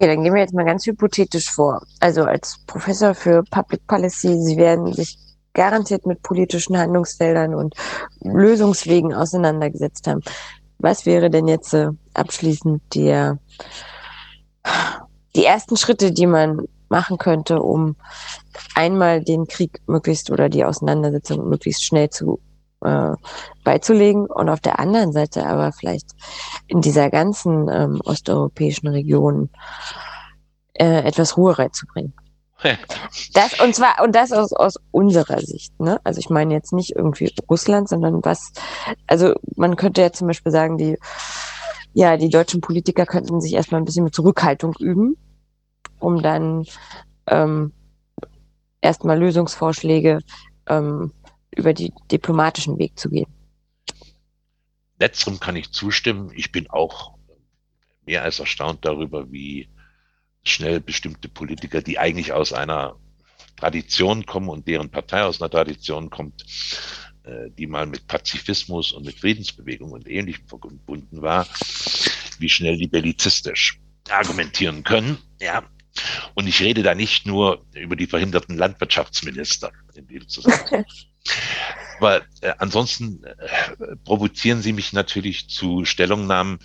Okay, dann gehen wir jetzt mal ganz hypothetisch vor. Also als Professor für Public Policy, Sie werden sich garantiert mit politischen Handlungsfeldern und Lösungswegen auseinandergesetzt haben. Was wäre denn jetzt äh, abschließend der, die ersten Schritte, die man machen könnte, um einmal den Krieg möglichst oder die Auseinandersetzung möglichst schnell zu äh, beizulegen und auf der anderen Seite aber vielleicht in dieser ganzen ähm, osteuropäischen Region äh, etwas Ruhe reinzubringen. Das, und zwar, und das aus, aus unserer Sicht, ne? Also ich meine jetzt nicht irgendwie Russland, sondern was, also man könnte ja zum Beispiel sagen, die, ja, die deutschen Politiker könnten sich erstmal ein bisschen mit Zurückhaltung üben, um dann ähm, erstmal Lösungsvorschläge ähm, über die diplomatischen Weg zu gehen. Letzterem kann ich zustimmen. Ich bin auch mehr als erstaunt darüber, wie schnell bestimmte Politiker, die eigentlich aus einer Tradition kommen und deren Partei aus einer Tradition kommt, äh, die mal mit Pazifismus und mit Friedensbewegung und Ähnlichem verbunden war, wie schnell die bellizistisch argumentieren können. Ja. Und ich rede da nicht nur über die verhinderten Landwirtschaftsminister in dem Zusammenhang. Aber äh, ansonsten äh, provozieren Sie mich natürlich zu Stellungnahmen,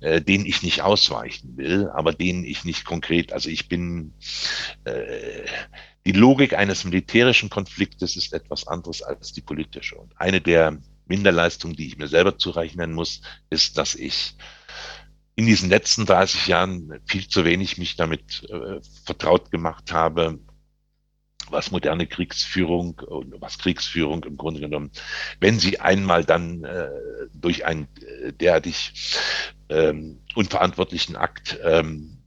äh, denen ich nicht ausweichen will, aber denen ich nicht konkret, also ich bin, äh, die Logik eines militärischen Konfliktes ist etwas anderes als die politische. Und eine der Minderleistungen, die ich mir selber zurechnen muss, ist, dass ich in diesen letzten 30 Jahren viel zu wenig mich damit äh, vertraut gemacht habe, was moderne Kriegsführung und was Kriegsführung im Grunde genommen, wenn sie einmal dann äh, durch einen äh, derartig ähm, unverantwortlichen Akt ähm,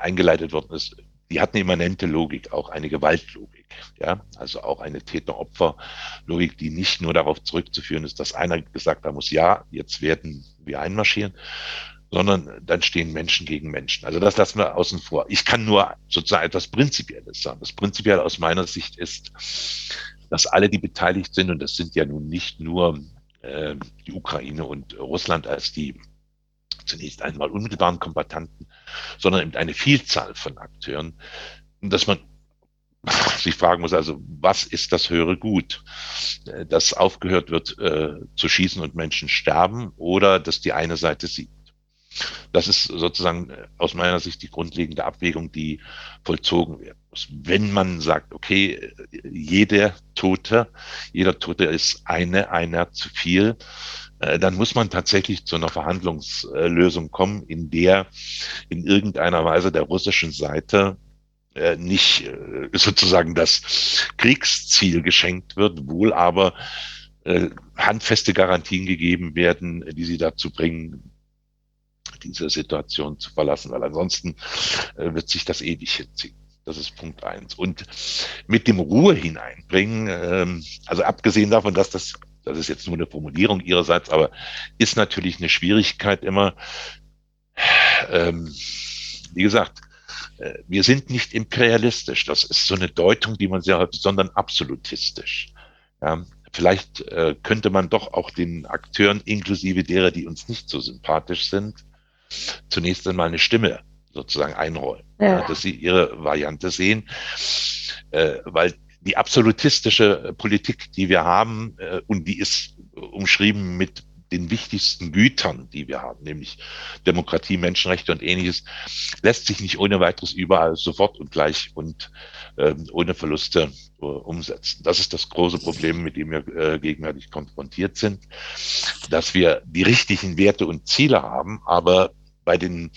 eingeleitet worden ist, die hat eine immanente Logik, auch eine Gewaltlogik. Ja, also auch eine Täter-Opfer-Logik, die nicht nur darauf zurückzuführen ist, dass einer gesagt haben muss, ja, jetzt werden wir einmarschieren, sondern dann stehen Menschen gegen Menschen. Also das lassen wir außen vor. Ich kann nur sozusagen etwas Prinzipielles sagen. Das Prinzipiell aus meiner Sicht ist, dass alle, die beteiligt sind, und das sind ja nun nicht nur äh, die Ukraine und Russland als die zunächst einmal unmittelbaren Kombatanten, sondern eben eine Vielzahl von Akteuren, dass man sich fragen muss, also was ist das höhere Gut? Äh, dass aufgehört wird äh, zu schießen und Menschen sterben oder dass die eine Seite siegt. Das ist sozusagen äh, aus meiner Sicht die grundlegende Abwägung, die vollzogen werden muss. Wenn man sagt, okay, äh, jeder Tote, jeder Tote ist eine einer zu viel, äh, dann muss man tatsächlich zu einer Verhandlungslösung kommen, in der in irgendeiner Weise der russischen Seite nicht sozusagen das Kriegsziel geschenkt wird, wohl aber handfeste Garantien gegeben werden, die sie dazu bringen, diese Situation zu verlassen, weil ansonsten äh, wird sich das ewig hinziehen. Das ist Punkt eins. Und mit dem Ruhe hineinbringen, ähm, also abgesehen davon, dass das, das ist jetzt nur eine Formulierung ihrerseits, aber ist natürlich eine Schwierigkeit immer. Ähm, wie gesagt, äh, wir sind nicht imperialistisch. Das ist so eine Deutung, die man sehr häufig, sondern absolutistisch. Ja, vielleicht äh, könnte man doch auch den Akteuren, inklusive derer, die uns nicht so sympathisch sind, zunächst einmal eine Stimme sozusagen einräumen, ja. dass sie ihre Variante sehen, äh, weil die absolutistische Politik, die wir haben, äh, und die ist umschrieben mit den wichtigsten Gütern, die wir haben, nämlich Demokratie, Menschenrechte und ähnliches, lässt sich nicht ohne weiteres überall sofort und gleich und äh, ohne Verluste äh, umsetzen. Das ist das große Problem, mit dem wir äh, gegenwärtig konfrontiert sind, dass wir die richtigen Werte und Ziele haben, aber bei den,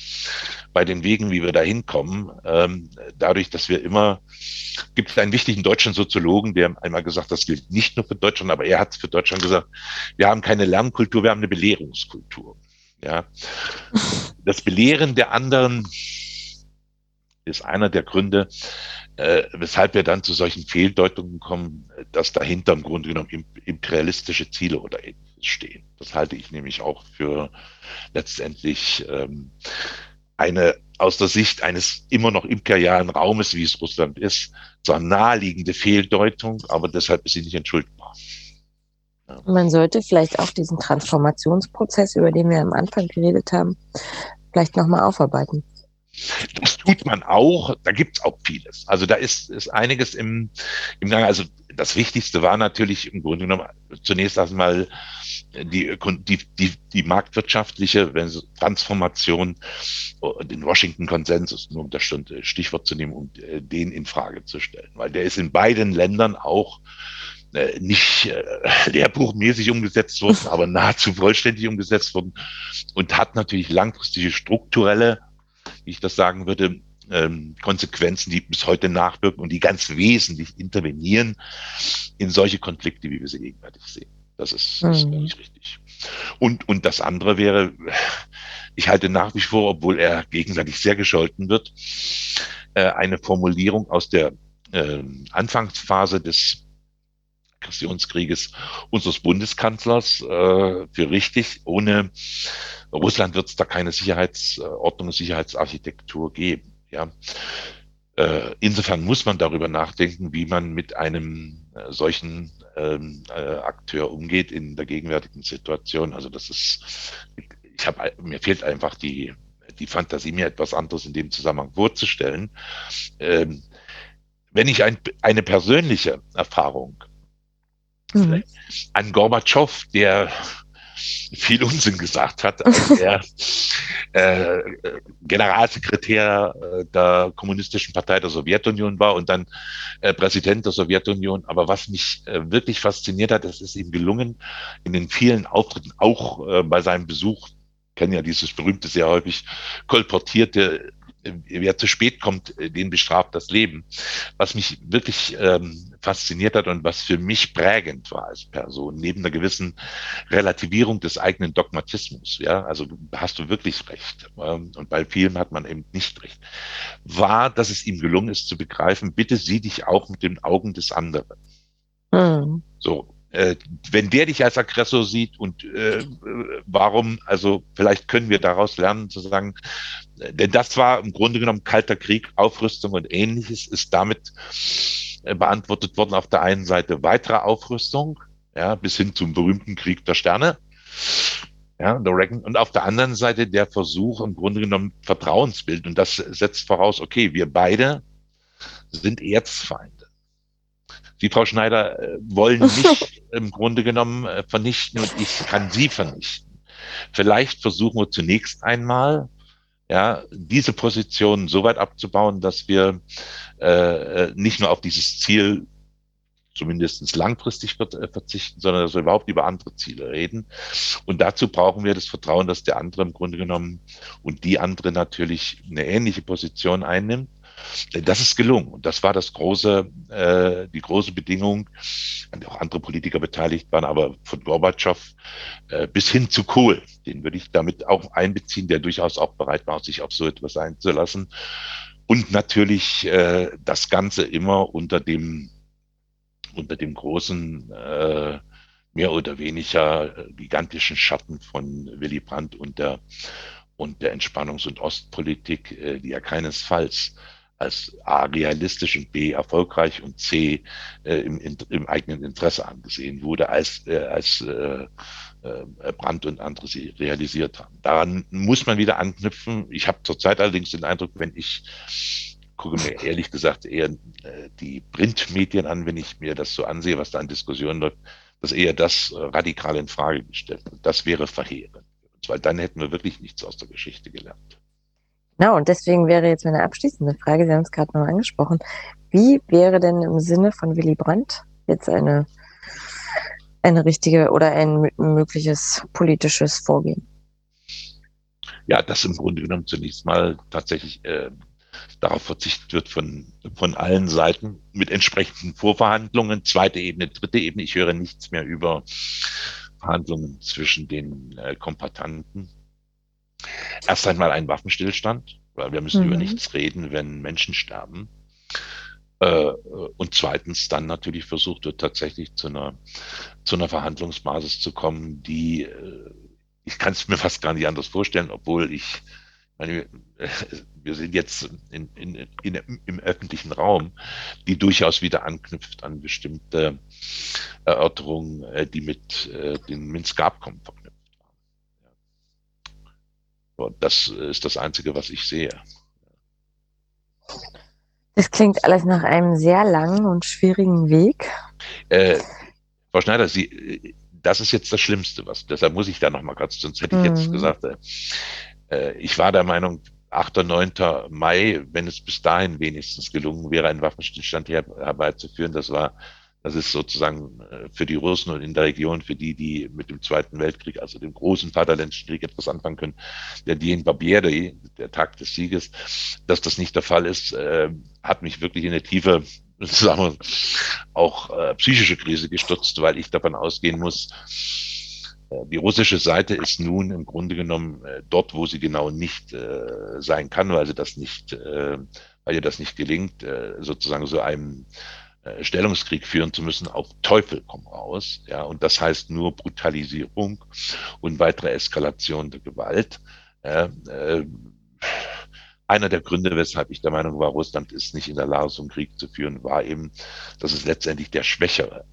bei den Wegen, wie wir da hinkommen, ähm, dadurch, dass wir immer, gibt es einen wichtigen deutschen Soziologen, der einmal gesagt, das gilt nicht nur für Deutschland, aber er hat für Deutschland gesagt, wir haben keine Lernkultur, wir haben eine Belehrungskultur. Ja, das Belehren der anderen ist einer der Gründe, äh, weshalb wir dann zu solchen Fehldeutungen kommen, dass dahinter im Grunde genommen imperialistische Ziele oder ähnliches stehen. Das halte ich nämlich auch für letztendlich ähm, eine aus der Sicht eines immer noch imperialen Raumes, wie es Russland ist, zwar naheliegende Fehldeutung, aber deshalb ist sie nicht entschuldbar. Ja. Man sollte vielleicht auch diesen Transformationsprozess, über den wir am Anfang geredet haben, vielleicht nochmal aufarbeiten. Das tut man auch. Da gibt's auch vieles. Also da ist, ist einiges im, im Gang. Also das Wichtigste war natürlich im Grunde genommen zunächst erstmal die, die, die, die marktwirtschaftliche Transformation, den Washington-Konsensus, nur um das Stichwort zu nehmen, um äh, den in Frage zu stellen. Weil der ist in beiden Ländern auch äh, nicht äh, lehrbuchmäßig umgesetzt worden, aber nahezu vollständig umgesetzt worden und hat natürlich langfristige strukturelle wie ich das sagen würde, ähm, Konsequenzen, die bis heute nachwirken und die ganz wesentlich intervenieren in solche Konflikte, wie wir sie gegenwärtig sehen. Das ist, mhm. ist nicht richtig. Und, und das andere wäre, ich halte nach wie vor, obwohl er gegenseitig sehr gescholten wird, äh, eine Formulierung aus der äh, Anfangsphase des Aggressionskrieges unseres Bundeskanzlers äh, für richtig. Ohne Russland wird es da keine Sicherheitsordnung und Sicherheitsarchitektur geben. Ja. Äh, insofern muss man darüber nachdenken, wie man mit einem äh, solchen ähm, äh, Akteur umgeht in der gegenwärtigen Situation. Also das ist, ich habe mir fehlt einfach die die Fantasie, mir etwas anderes in dem Zusammenhang vorzustellen. Ähm, wenn ich ein, eine persönliche Erfahrung mhm. an Gorbatschow, der viel Unsinn gesagt hat, als er äh, Generalsekretär äh, der Kommunistischen Partei der Sowjetunion war und dann äh, Präsident der Sowjetunion. Aber was mich äh, wirklich fasziniert hat, es ist ihm gelungen, in den vielen Auftritten, auch äh, bei seinem Besuch, kennen ja dieses berühmte, sehr häufig kolportierte wer zu spät kommt, den bestraft das Leben. Was mich wirklich ähm, fasziniert hat und was für mich prägend war als Person, neben einer gewissen Relativierung des eigenen Dogmatismus, ja, also hast du wirklich recht. Ähm, und bei vielen hat man eben nicht recht, war, dass es ihm gelungen ist zu begreifen, bitte sieh dich auch mit den Augen des anderen. Mhm. So, äh, wenn der dich als Aggressor sieht und äh, warum, also vielleicht können wir daraus lernen zu sagen, äh, denn das war im Grunde genommen kalter Krieg, Aufrüstung und ähnliches ist damit äh, beantwortet worden. Auf der einen Seite weitere Aufrüstung, ja, bis hin zum berühmten Krieg der Sterne. Ja, der Reagan. Und auf der anderen Seite der Versuch, im Grunde genommen Vertrauensbild. Und das setzt voraus, okay, wir beide sind Erzfeinde. Die Frau Schneider äh, wollen mich im Grunde genommen äh, vernichten und ich kann sie vernichten. Vielleicht versuchen wir zunächst einmal, ja, diese Position so weit abzubauen, dass wir äh, nicht nur auf dieses Ziel zumindest langfristig äh, verzichten, sondern dass wir überhaupt über andere Ziele reden. Und dazu brauchen wir das Vertrauen, dass der andere im Grunde genommen und die andere natürlich eine ähnliche Position einnimmt das ist gelungen. Und das war das große, äh, die große Bedingung, an der auch andere Politiker beteiligt waren, aber von Gorbatschow äh, bis hin zu Kohl, den würde ich damit auch einbeziehen, der durchaus auch bereit war, sich auf so etwas einzulassen. Und natürlich äh, das Ganze immer unter dem, unter dem großen, äh, mehr oder weniger gigantischen Schatten von Willy Brandt und der, und der Entspannungs- und Ostpolitik, äh, die ja keinesfalls als A realistisch und B erfolgreich und C äh, im, in, im eigenen Interesse angesehen wurde, als, äh, als äh, äh, Brandt und andere sie realisiert haben. Daran muss man wieder anknüpfen. Ich habe zurzeit allerdings den Eindruck, wenn ich gucke mir ehrlich gesagt eher äh, die Printmedien an, wenn ich mir das so ansehe, was da an Diskussionen läuft, dass eher das äh, radikal in Frage gestellt wird. Das wäre verheerend. Weil dann hätten wir wirklich nichts aus der Geschichte gelernt. Genau, und deswegen wäre jetzt meine abschließende Frage, Sie haben es gerade noch angesprochen, wie wäre denn im Sinne von Willy Brandt jetzt eine, eine richtige oder ein mögliches politisches Vorgehen? Ja, dass im Grunde genommen zunächst mal tatsächlich äh, darauf verzichtet wird von, von allen Seiten mit entsprechenden Vorverhandlungen, zweite Ebene, dritte Ebene. Ich höre nichts mehr über Verhandlungen zwischen den äh, Kompatanten erst einmal ein Waffenstillstand, weil wir müssen mhm. über nichts reden, wenn Menschen sterben. Äh, und zweitens dann natürlich versucht wird, tatsächlich zu einer, zu einer Verhandlungsbasis zu kommen, die, äh, ich kann es mir fast gar nicht anders vorstellen, obwohl ich, meine, wir sind jetzt in, in, in, im öffentlichen Raum, die durchaus wieder anknüpft an bestimmte Erörterungen, äh, die mit den Minsk-Abkommen das ist das Einzige, was ich sehe. Das klingt alles nach einem sehr langen und schwierigen Weg. Äh, Frau Schneider, Sie, das ist jetzt das Schlimmste, was, deshalb muss ich da noch mal kurz, sonst hätte ich jetzt mhm. gesagt, äh, ich war der Meinung, 8. und 9. Mai, wenn es bis dahin wenigstens gelungen wäre, einen Waffenstillstand her, herbeizuführen, das war das ist sozusagen äh, für die Russen und in der Region, für die, die mit dem Zweiten Weltkrieg, also dem großen Vaterländischen Krieg etwas anfangen können, der Dien Barbieri, der Tag des Sieges, dass das nicht der Fall ist, äh, hat mich wirklich in eine tiefe, sagen wir, auch äh, psychische Krise gestürzt, weil ich davon ausgehen muss, äh, die russische Seite ist nun im Grunde genommen äh, dort, wo sie genau nicht äh, sein kann, weil sie das nicht, äh, weil ihr das nicht gelingt, äh, sozusagen so einem Stellungskrieg führen zu müssen, auf Teufel komm raus. Ja, und das heißt nur Brutalisierung und weitere Eskalation der Gewalt. Äh, äh, einer der Gründe, weshalb ich der Meinung war, Russland ist nicht in der Lage, so einen Krieg zu führen, war eben, dass es letztendlich der Schwächere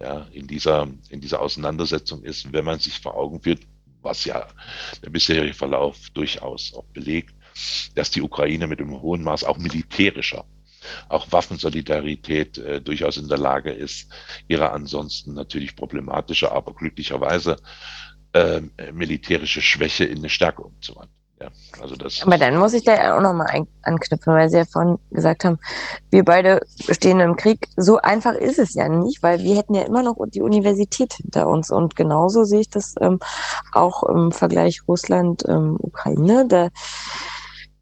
ja, in dieser, in dieser Auseinandersetzung ist, wenn man sich vor Augen führt, was ja der bisherige Verlauf durchaus auch belegt, dass die Ukraine mit einem hohen Maß auch militärischer auch Waffensolidarität äh, durchaus in der Lage ist, ihre ansonsten natürlich problematische, aber glücklicherweise äh, militärische Schwäche in eine Stärke umzuwandeln. Ja, also das aber dann muss ich da auch nochmal anknüpfen, weil Sie ja vorhin gesagt haben, wir beide stehen im Krieg. So einfach ist es ja nicht, weil wir hätten ja immer noch die Universität hinter uns. Und genauso sehe ich das ähm, auch im Vergleich Russland-Ukraine. Ähm,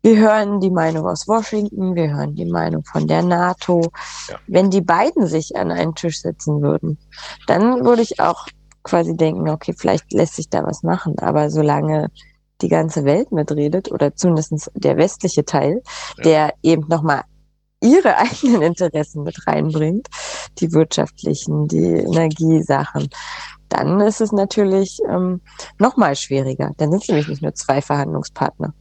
wir hören die Meinung aus Washington, wir hören die Meinung von der NATO. Ja. Wenn die beiden sich an einen Tisch setzen würden, dann würde ich auch quasi denken, okay, vielleicht lässt sich da was machen. Aber solange die ganze Welt mitredet oder zumindest der westliche Teil, ja. der eben nochmal ihre eigenen Interessen mit reinbringt, die wirtschaftlichen, die Energiesachen, dann ist es natürlich ähm, nochmal schwieriger. Dann sind es nämlich nicht nur zwei Verhandlungspartner.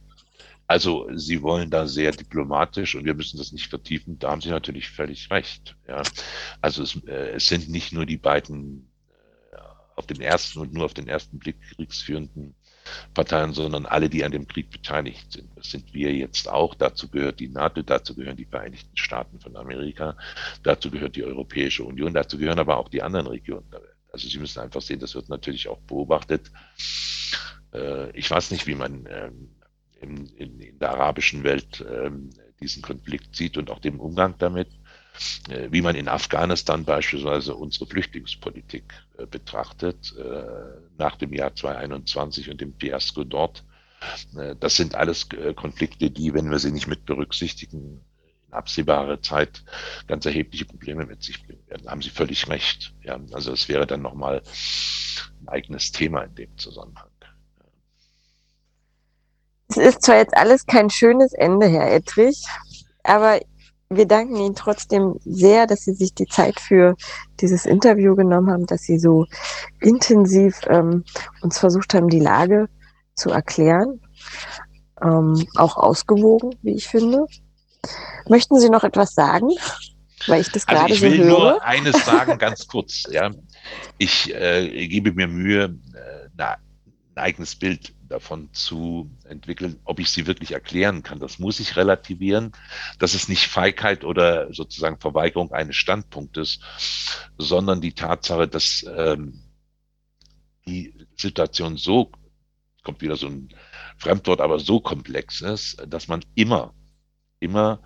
Also Sie wollen da sehr diplomatisch und wir müssen das nicht vertiefen. Da haben Sie natürlich völlig recht. Ja. Also es, äh, es sind nicht nur die beiden äh, auf den ersten und nur auf den ersten Blick kriegsführenden Parteien, sondern alle, die an dem Krieg beteiligt sind. Das sind wir jetzt auch. Dazu gehört die NATO, dazu gehören die Vereinigten Staaten von Amerika, dazu gehört die Europäische Union, dazu gehören aber auch die anderen Regionen der Welt. Also Sie müssen einfach sehen, das wird natürlich auch beobachtet. Äh, ich weiß nicht, wie man ähm, in, in, in der arabischen Welt ähm, diesen Konflikt sieht und auch den Umgang damit. Äh, wie man in Afghanistan beispielsweise unsere Flüchtlingspolitik äh, betrachtet, äh, nach dem Jahr 2021 und dem Fiasko dort. Das sind alles Konflikte, die, wenn wir sie nicht mit berücksichtigen, in absehbare Zeit ganz erhebliche Probleme mit sich bringen werden. Da haben Sie völlig recht. Ja, also es wäre dann nochmal ein eigenes Thema in dem Zusammenhang. Es ist zwar jetzt alles kein schönes Ende, Herr Ettrich, aber wir danken Ihnen trotzdem sehr, dass Sie sich die Zeit für dieses Interview genommen haben, dass Sie so intensiv ähm, uns versucht haben, die Lage zu erklären. Ähm, auch ausgewogen, wie ich finde. Möchten Sie noch etwas sagen? Weil ich das also gerade ich will so höre. nur eines sagen, ganz kurz. Ja. Ich äh, gebe mir Mühe, äh, na, eigenes Bild davon zu entwickeln, ob ich sie wirklich erklären kann. Das muss ich relativieren. Das ist nicht Feigheit oder sozusagen Verweigerung eines Standpunktes, sondern die Tatsache, dass ähm, die Situation so, kommt wieder so ein Fremdwort, aber so komplex ist, dass man immer, immer,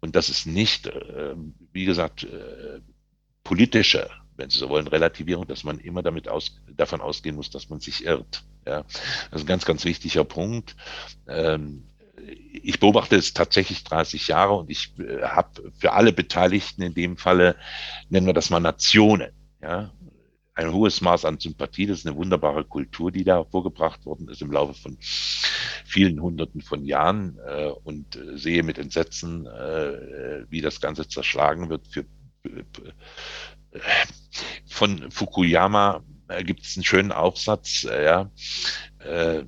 und das ist nicht, äh, wie gesagt, äh, politische wenn Sie so wollen, Relativierung, dass man immer damit aus, davon ausgehen muss, dass man sich irrt. Ja, das ist ein ganz, ganz wichtiger Punkt. Ähm, ich beobachte es tatsächlich 30 Jahre und ich äh, habe für alle Beteiligten in dem Falle, nennen wir das mal Nationen, ja, ein hohes Maß an Sympathie. Das ist eine wunderbare Kultur, die da vorgebracht worden ist im Laufe von vielen Hunderten von Jahren äh, und äh, sehe mit Entsetzen, äh, wie das Ganze zerschlagen wird für äh, von Fukuyama äh, gibt es einen schönen Aufsatz, äh, ja, äh,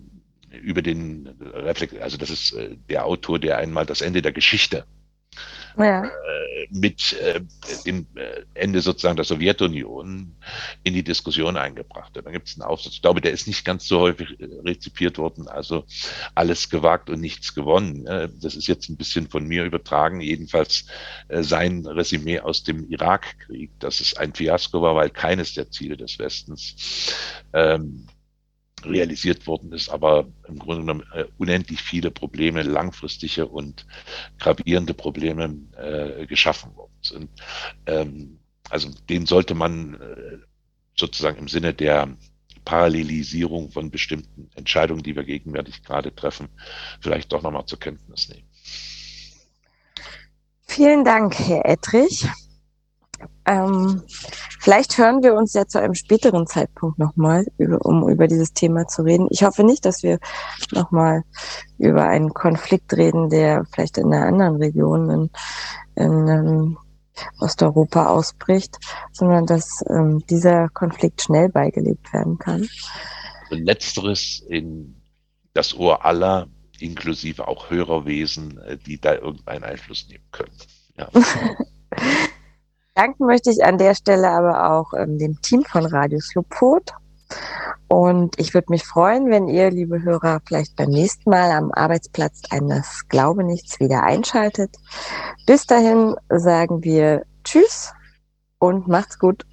über den Reflex, also das ist der Autor, der einmal das Ende der Geschichte ja. Äh, mit äh, dem äh, Ende sozusagen der Sowjetunion in die Diskussion eingebracht hat. Dann gibt es einen Aufsatz, ich glaube, der ist nicht ganz so häufig rezipiert worden, also alles gewagt und nichts gewonnen. Das ist jetzt ein bisschen von mir übertragen, jedenfalls sein Resümee aus dem Irakkrieg, dass es ein Fiasko war, weil keines der Ziele des Westens ähm, realisiert worden ist, aber im Grunde genommen äh, unendlich viele Probleme, langfristige und gravierende Probleme äh, geschaffen worden sind. Ähm, also den sollte man äh, sozusagen im Sinne der Parallelisierung von bestimmten Entscheidungen, die wir gegenwärtig gerade treffen, vielleicht doch nochmal zur Kenntnis nehmen. Vielen Dank, Herr Ettrich. Ähm, vielleicht hören wir uns ja zu einem späteren Zeitpunkt nochmal, um über dieses Thema zu reden. Ich hoffe nicht, dass wir nochmal über einen Konflikt reden, der vielleicht in einer anderen Region in, in ähm, Osteuropa ausbricht, sondern dass ähm, dieser Konflikt schnell beigelegt werden kann. Letzteres in das Ohr aller, inklusive auch Hörerwesen, äh, die da irgendeinen Einfluss nehmen können. Ja. Danken möchte ich an der Stelle aber auch ähm, dem Team von Radio Slowpot. Und ich würde mich freuen, wenn ihr, liebe Hörer, vielleicht beim nächsten Mal am Arbeitsplatz eines Glaube nichts wieder einschaltet. Bis dahin sagen wir Tschüss und macht's gut.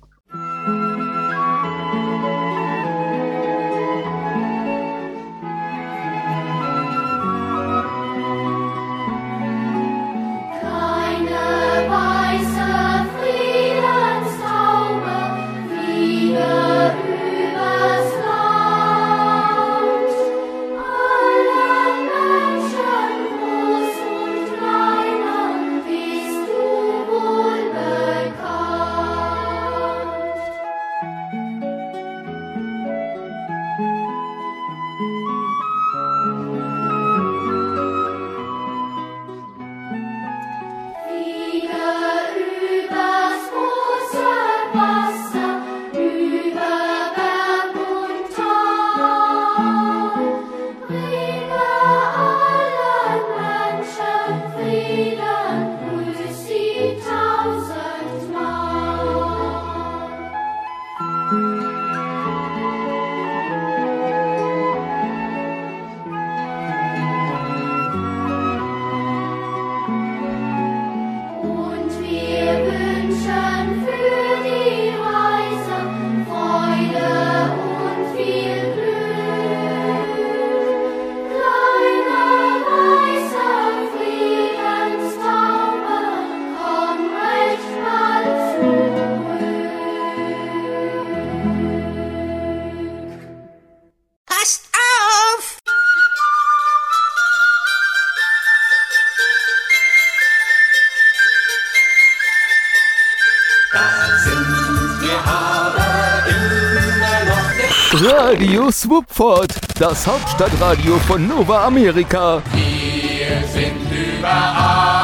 Swoopford, das Hauptstadtradio von Nova Amerika. Wir sind überall.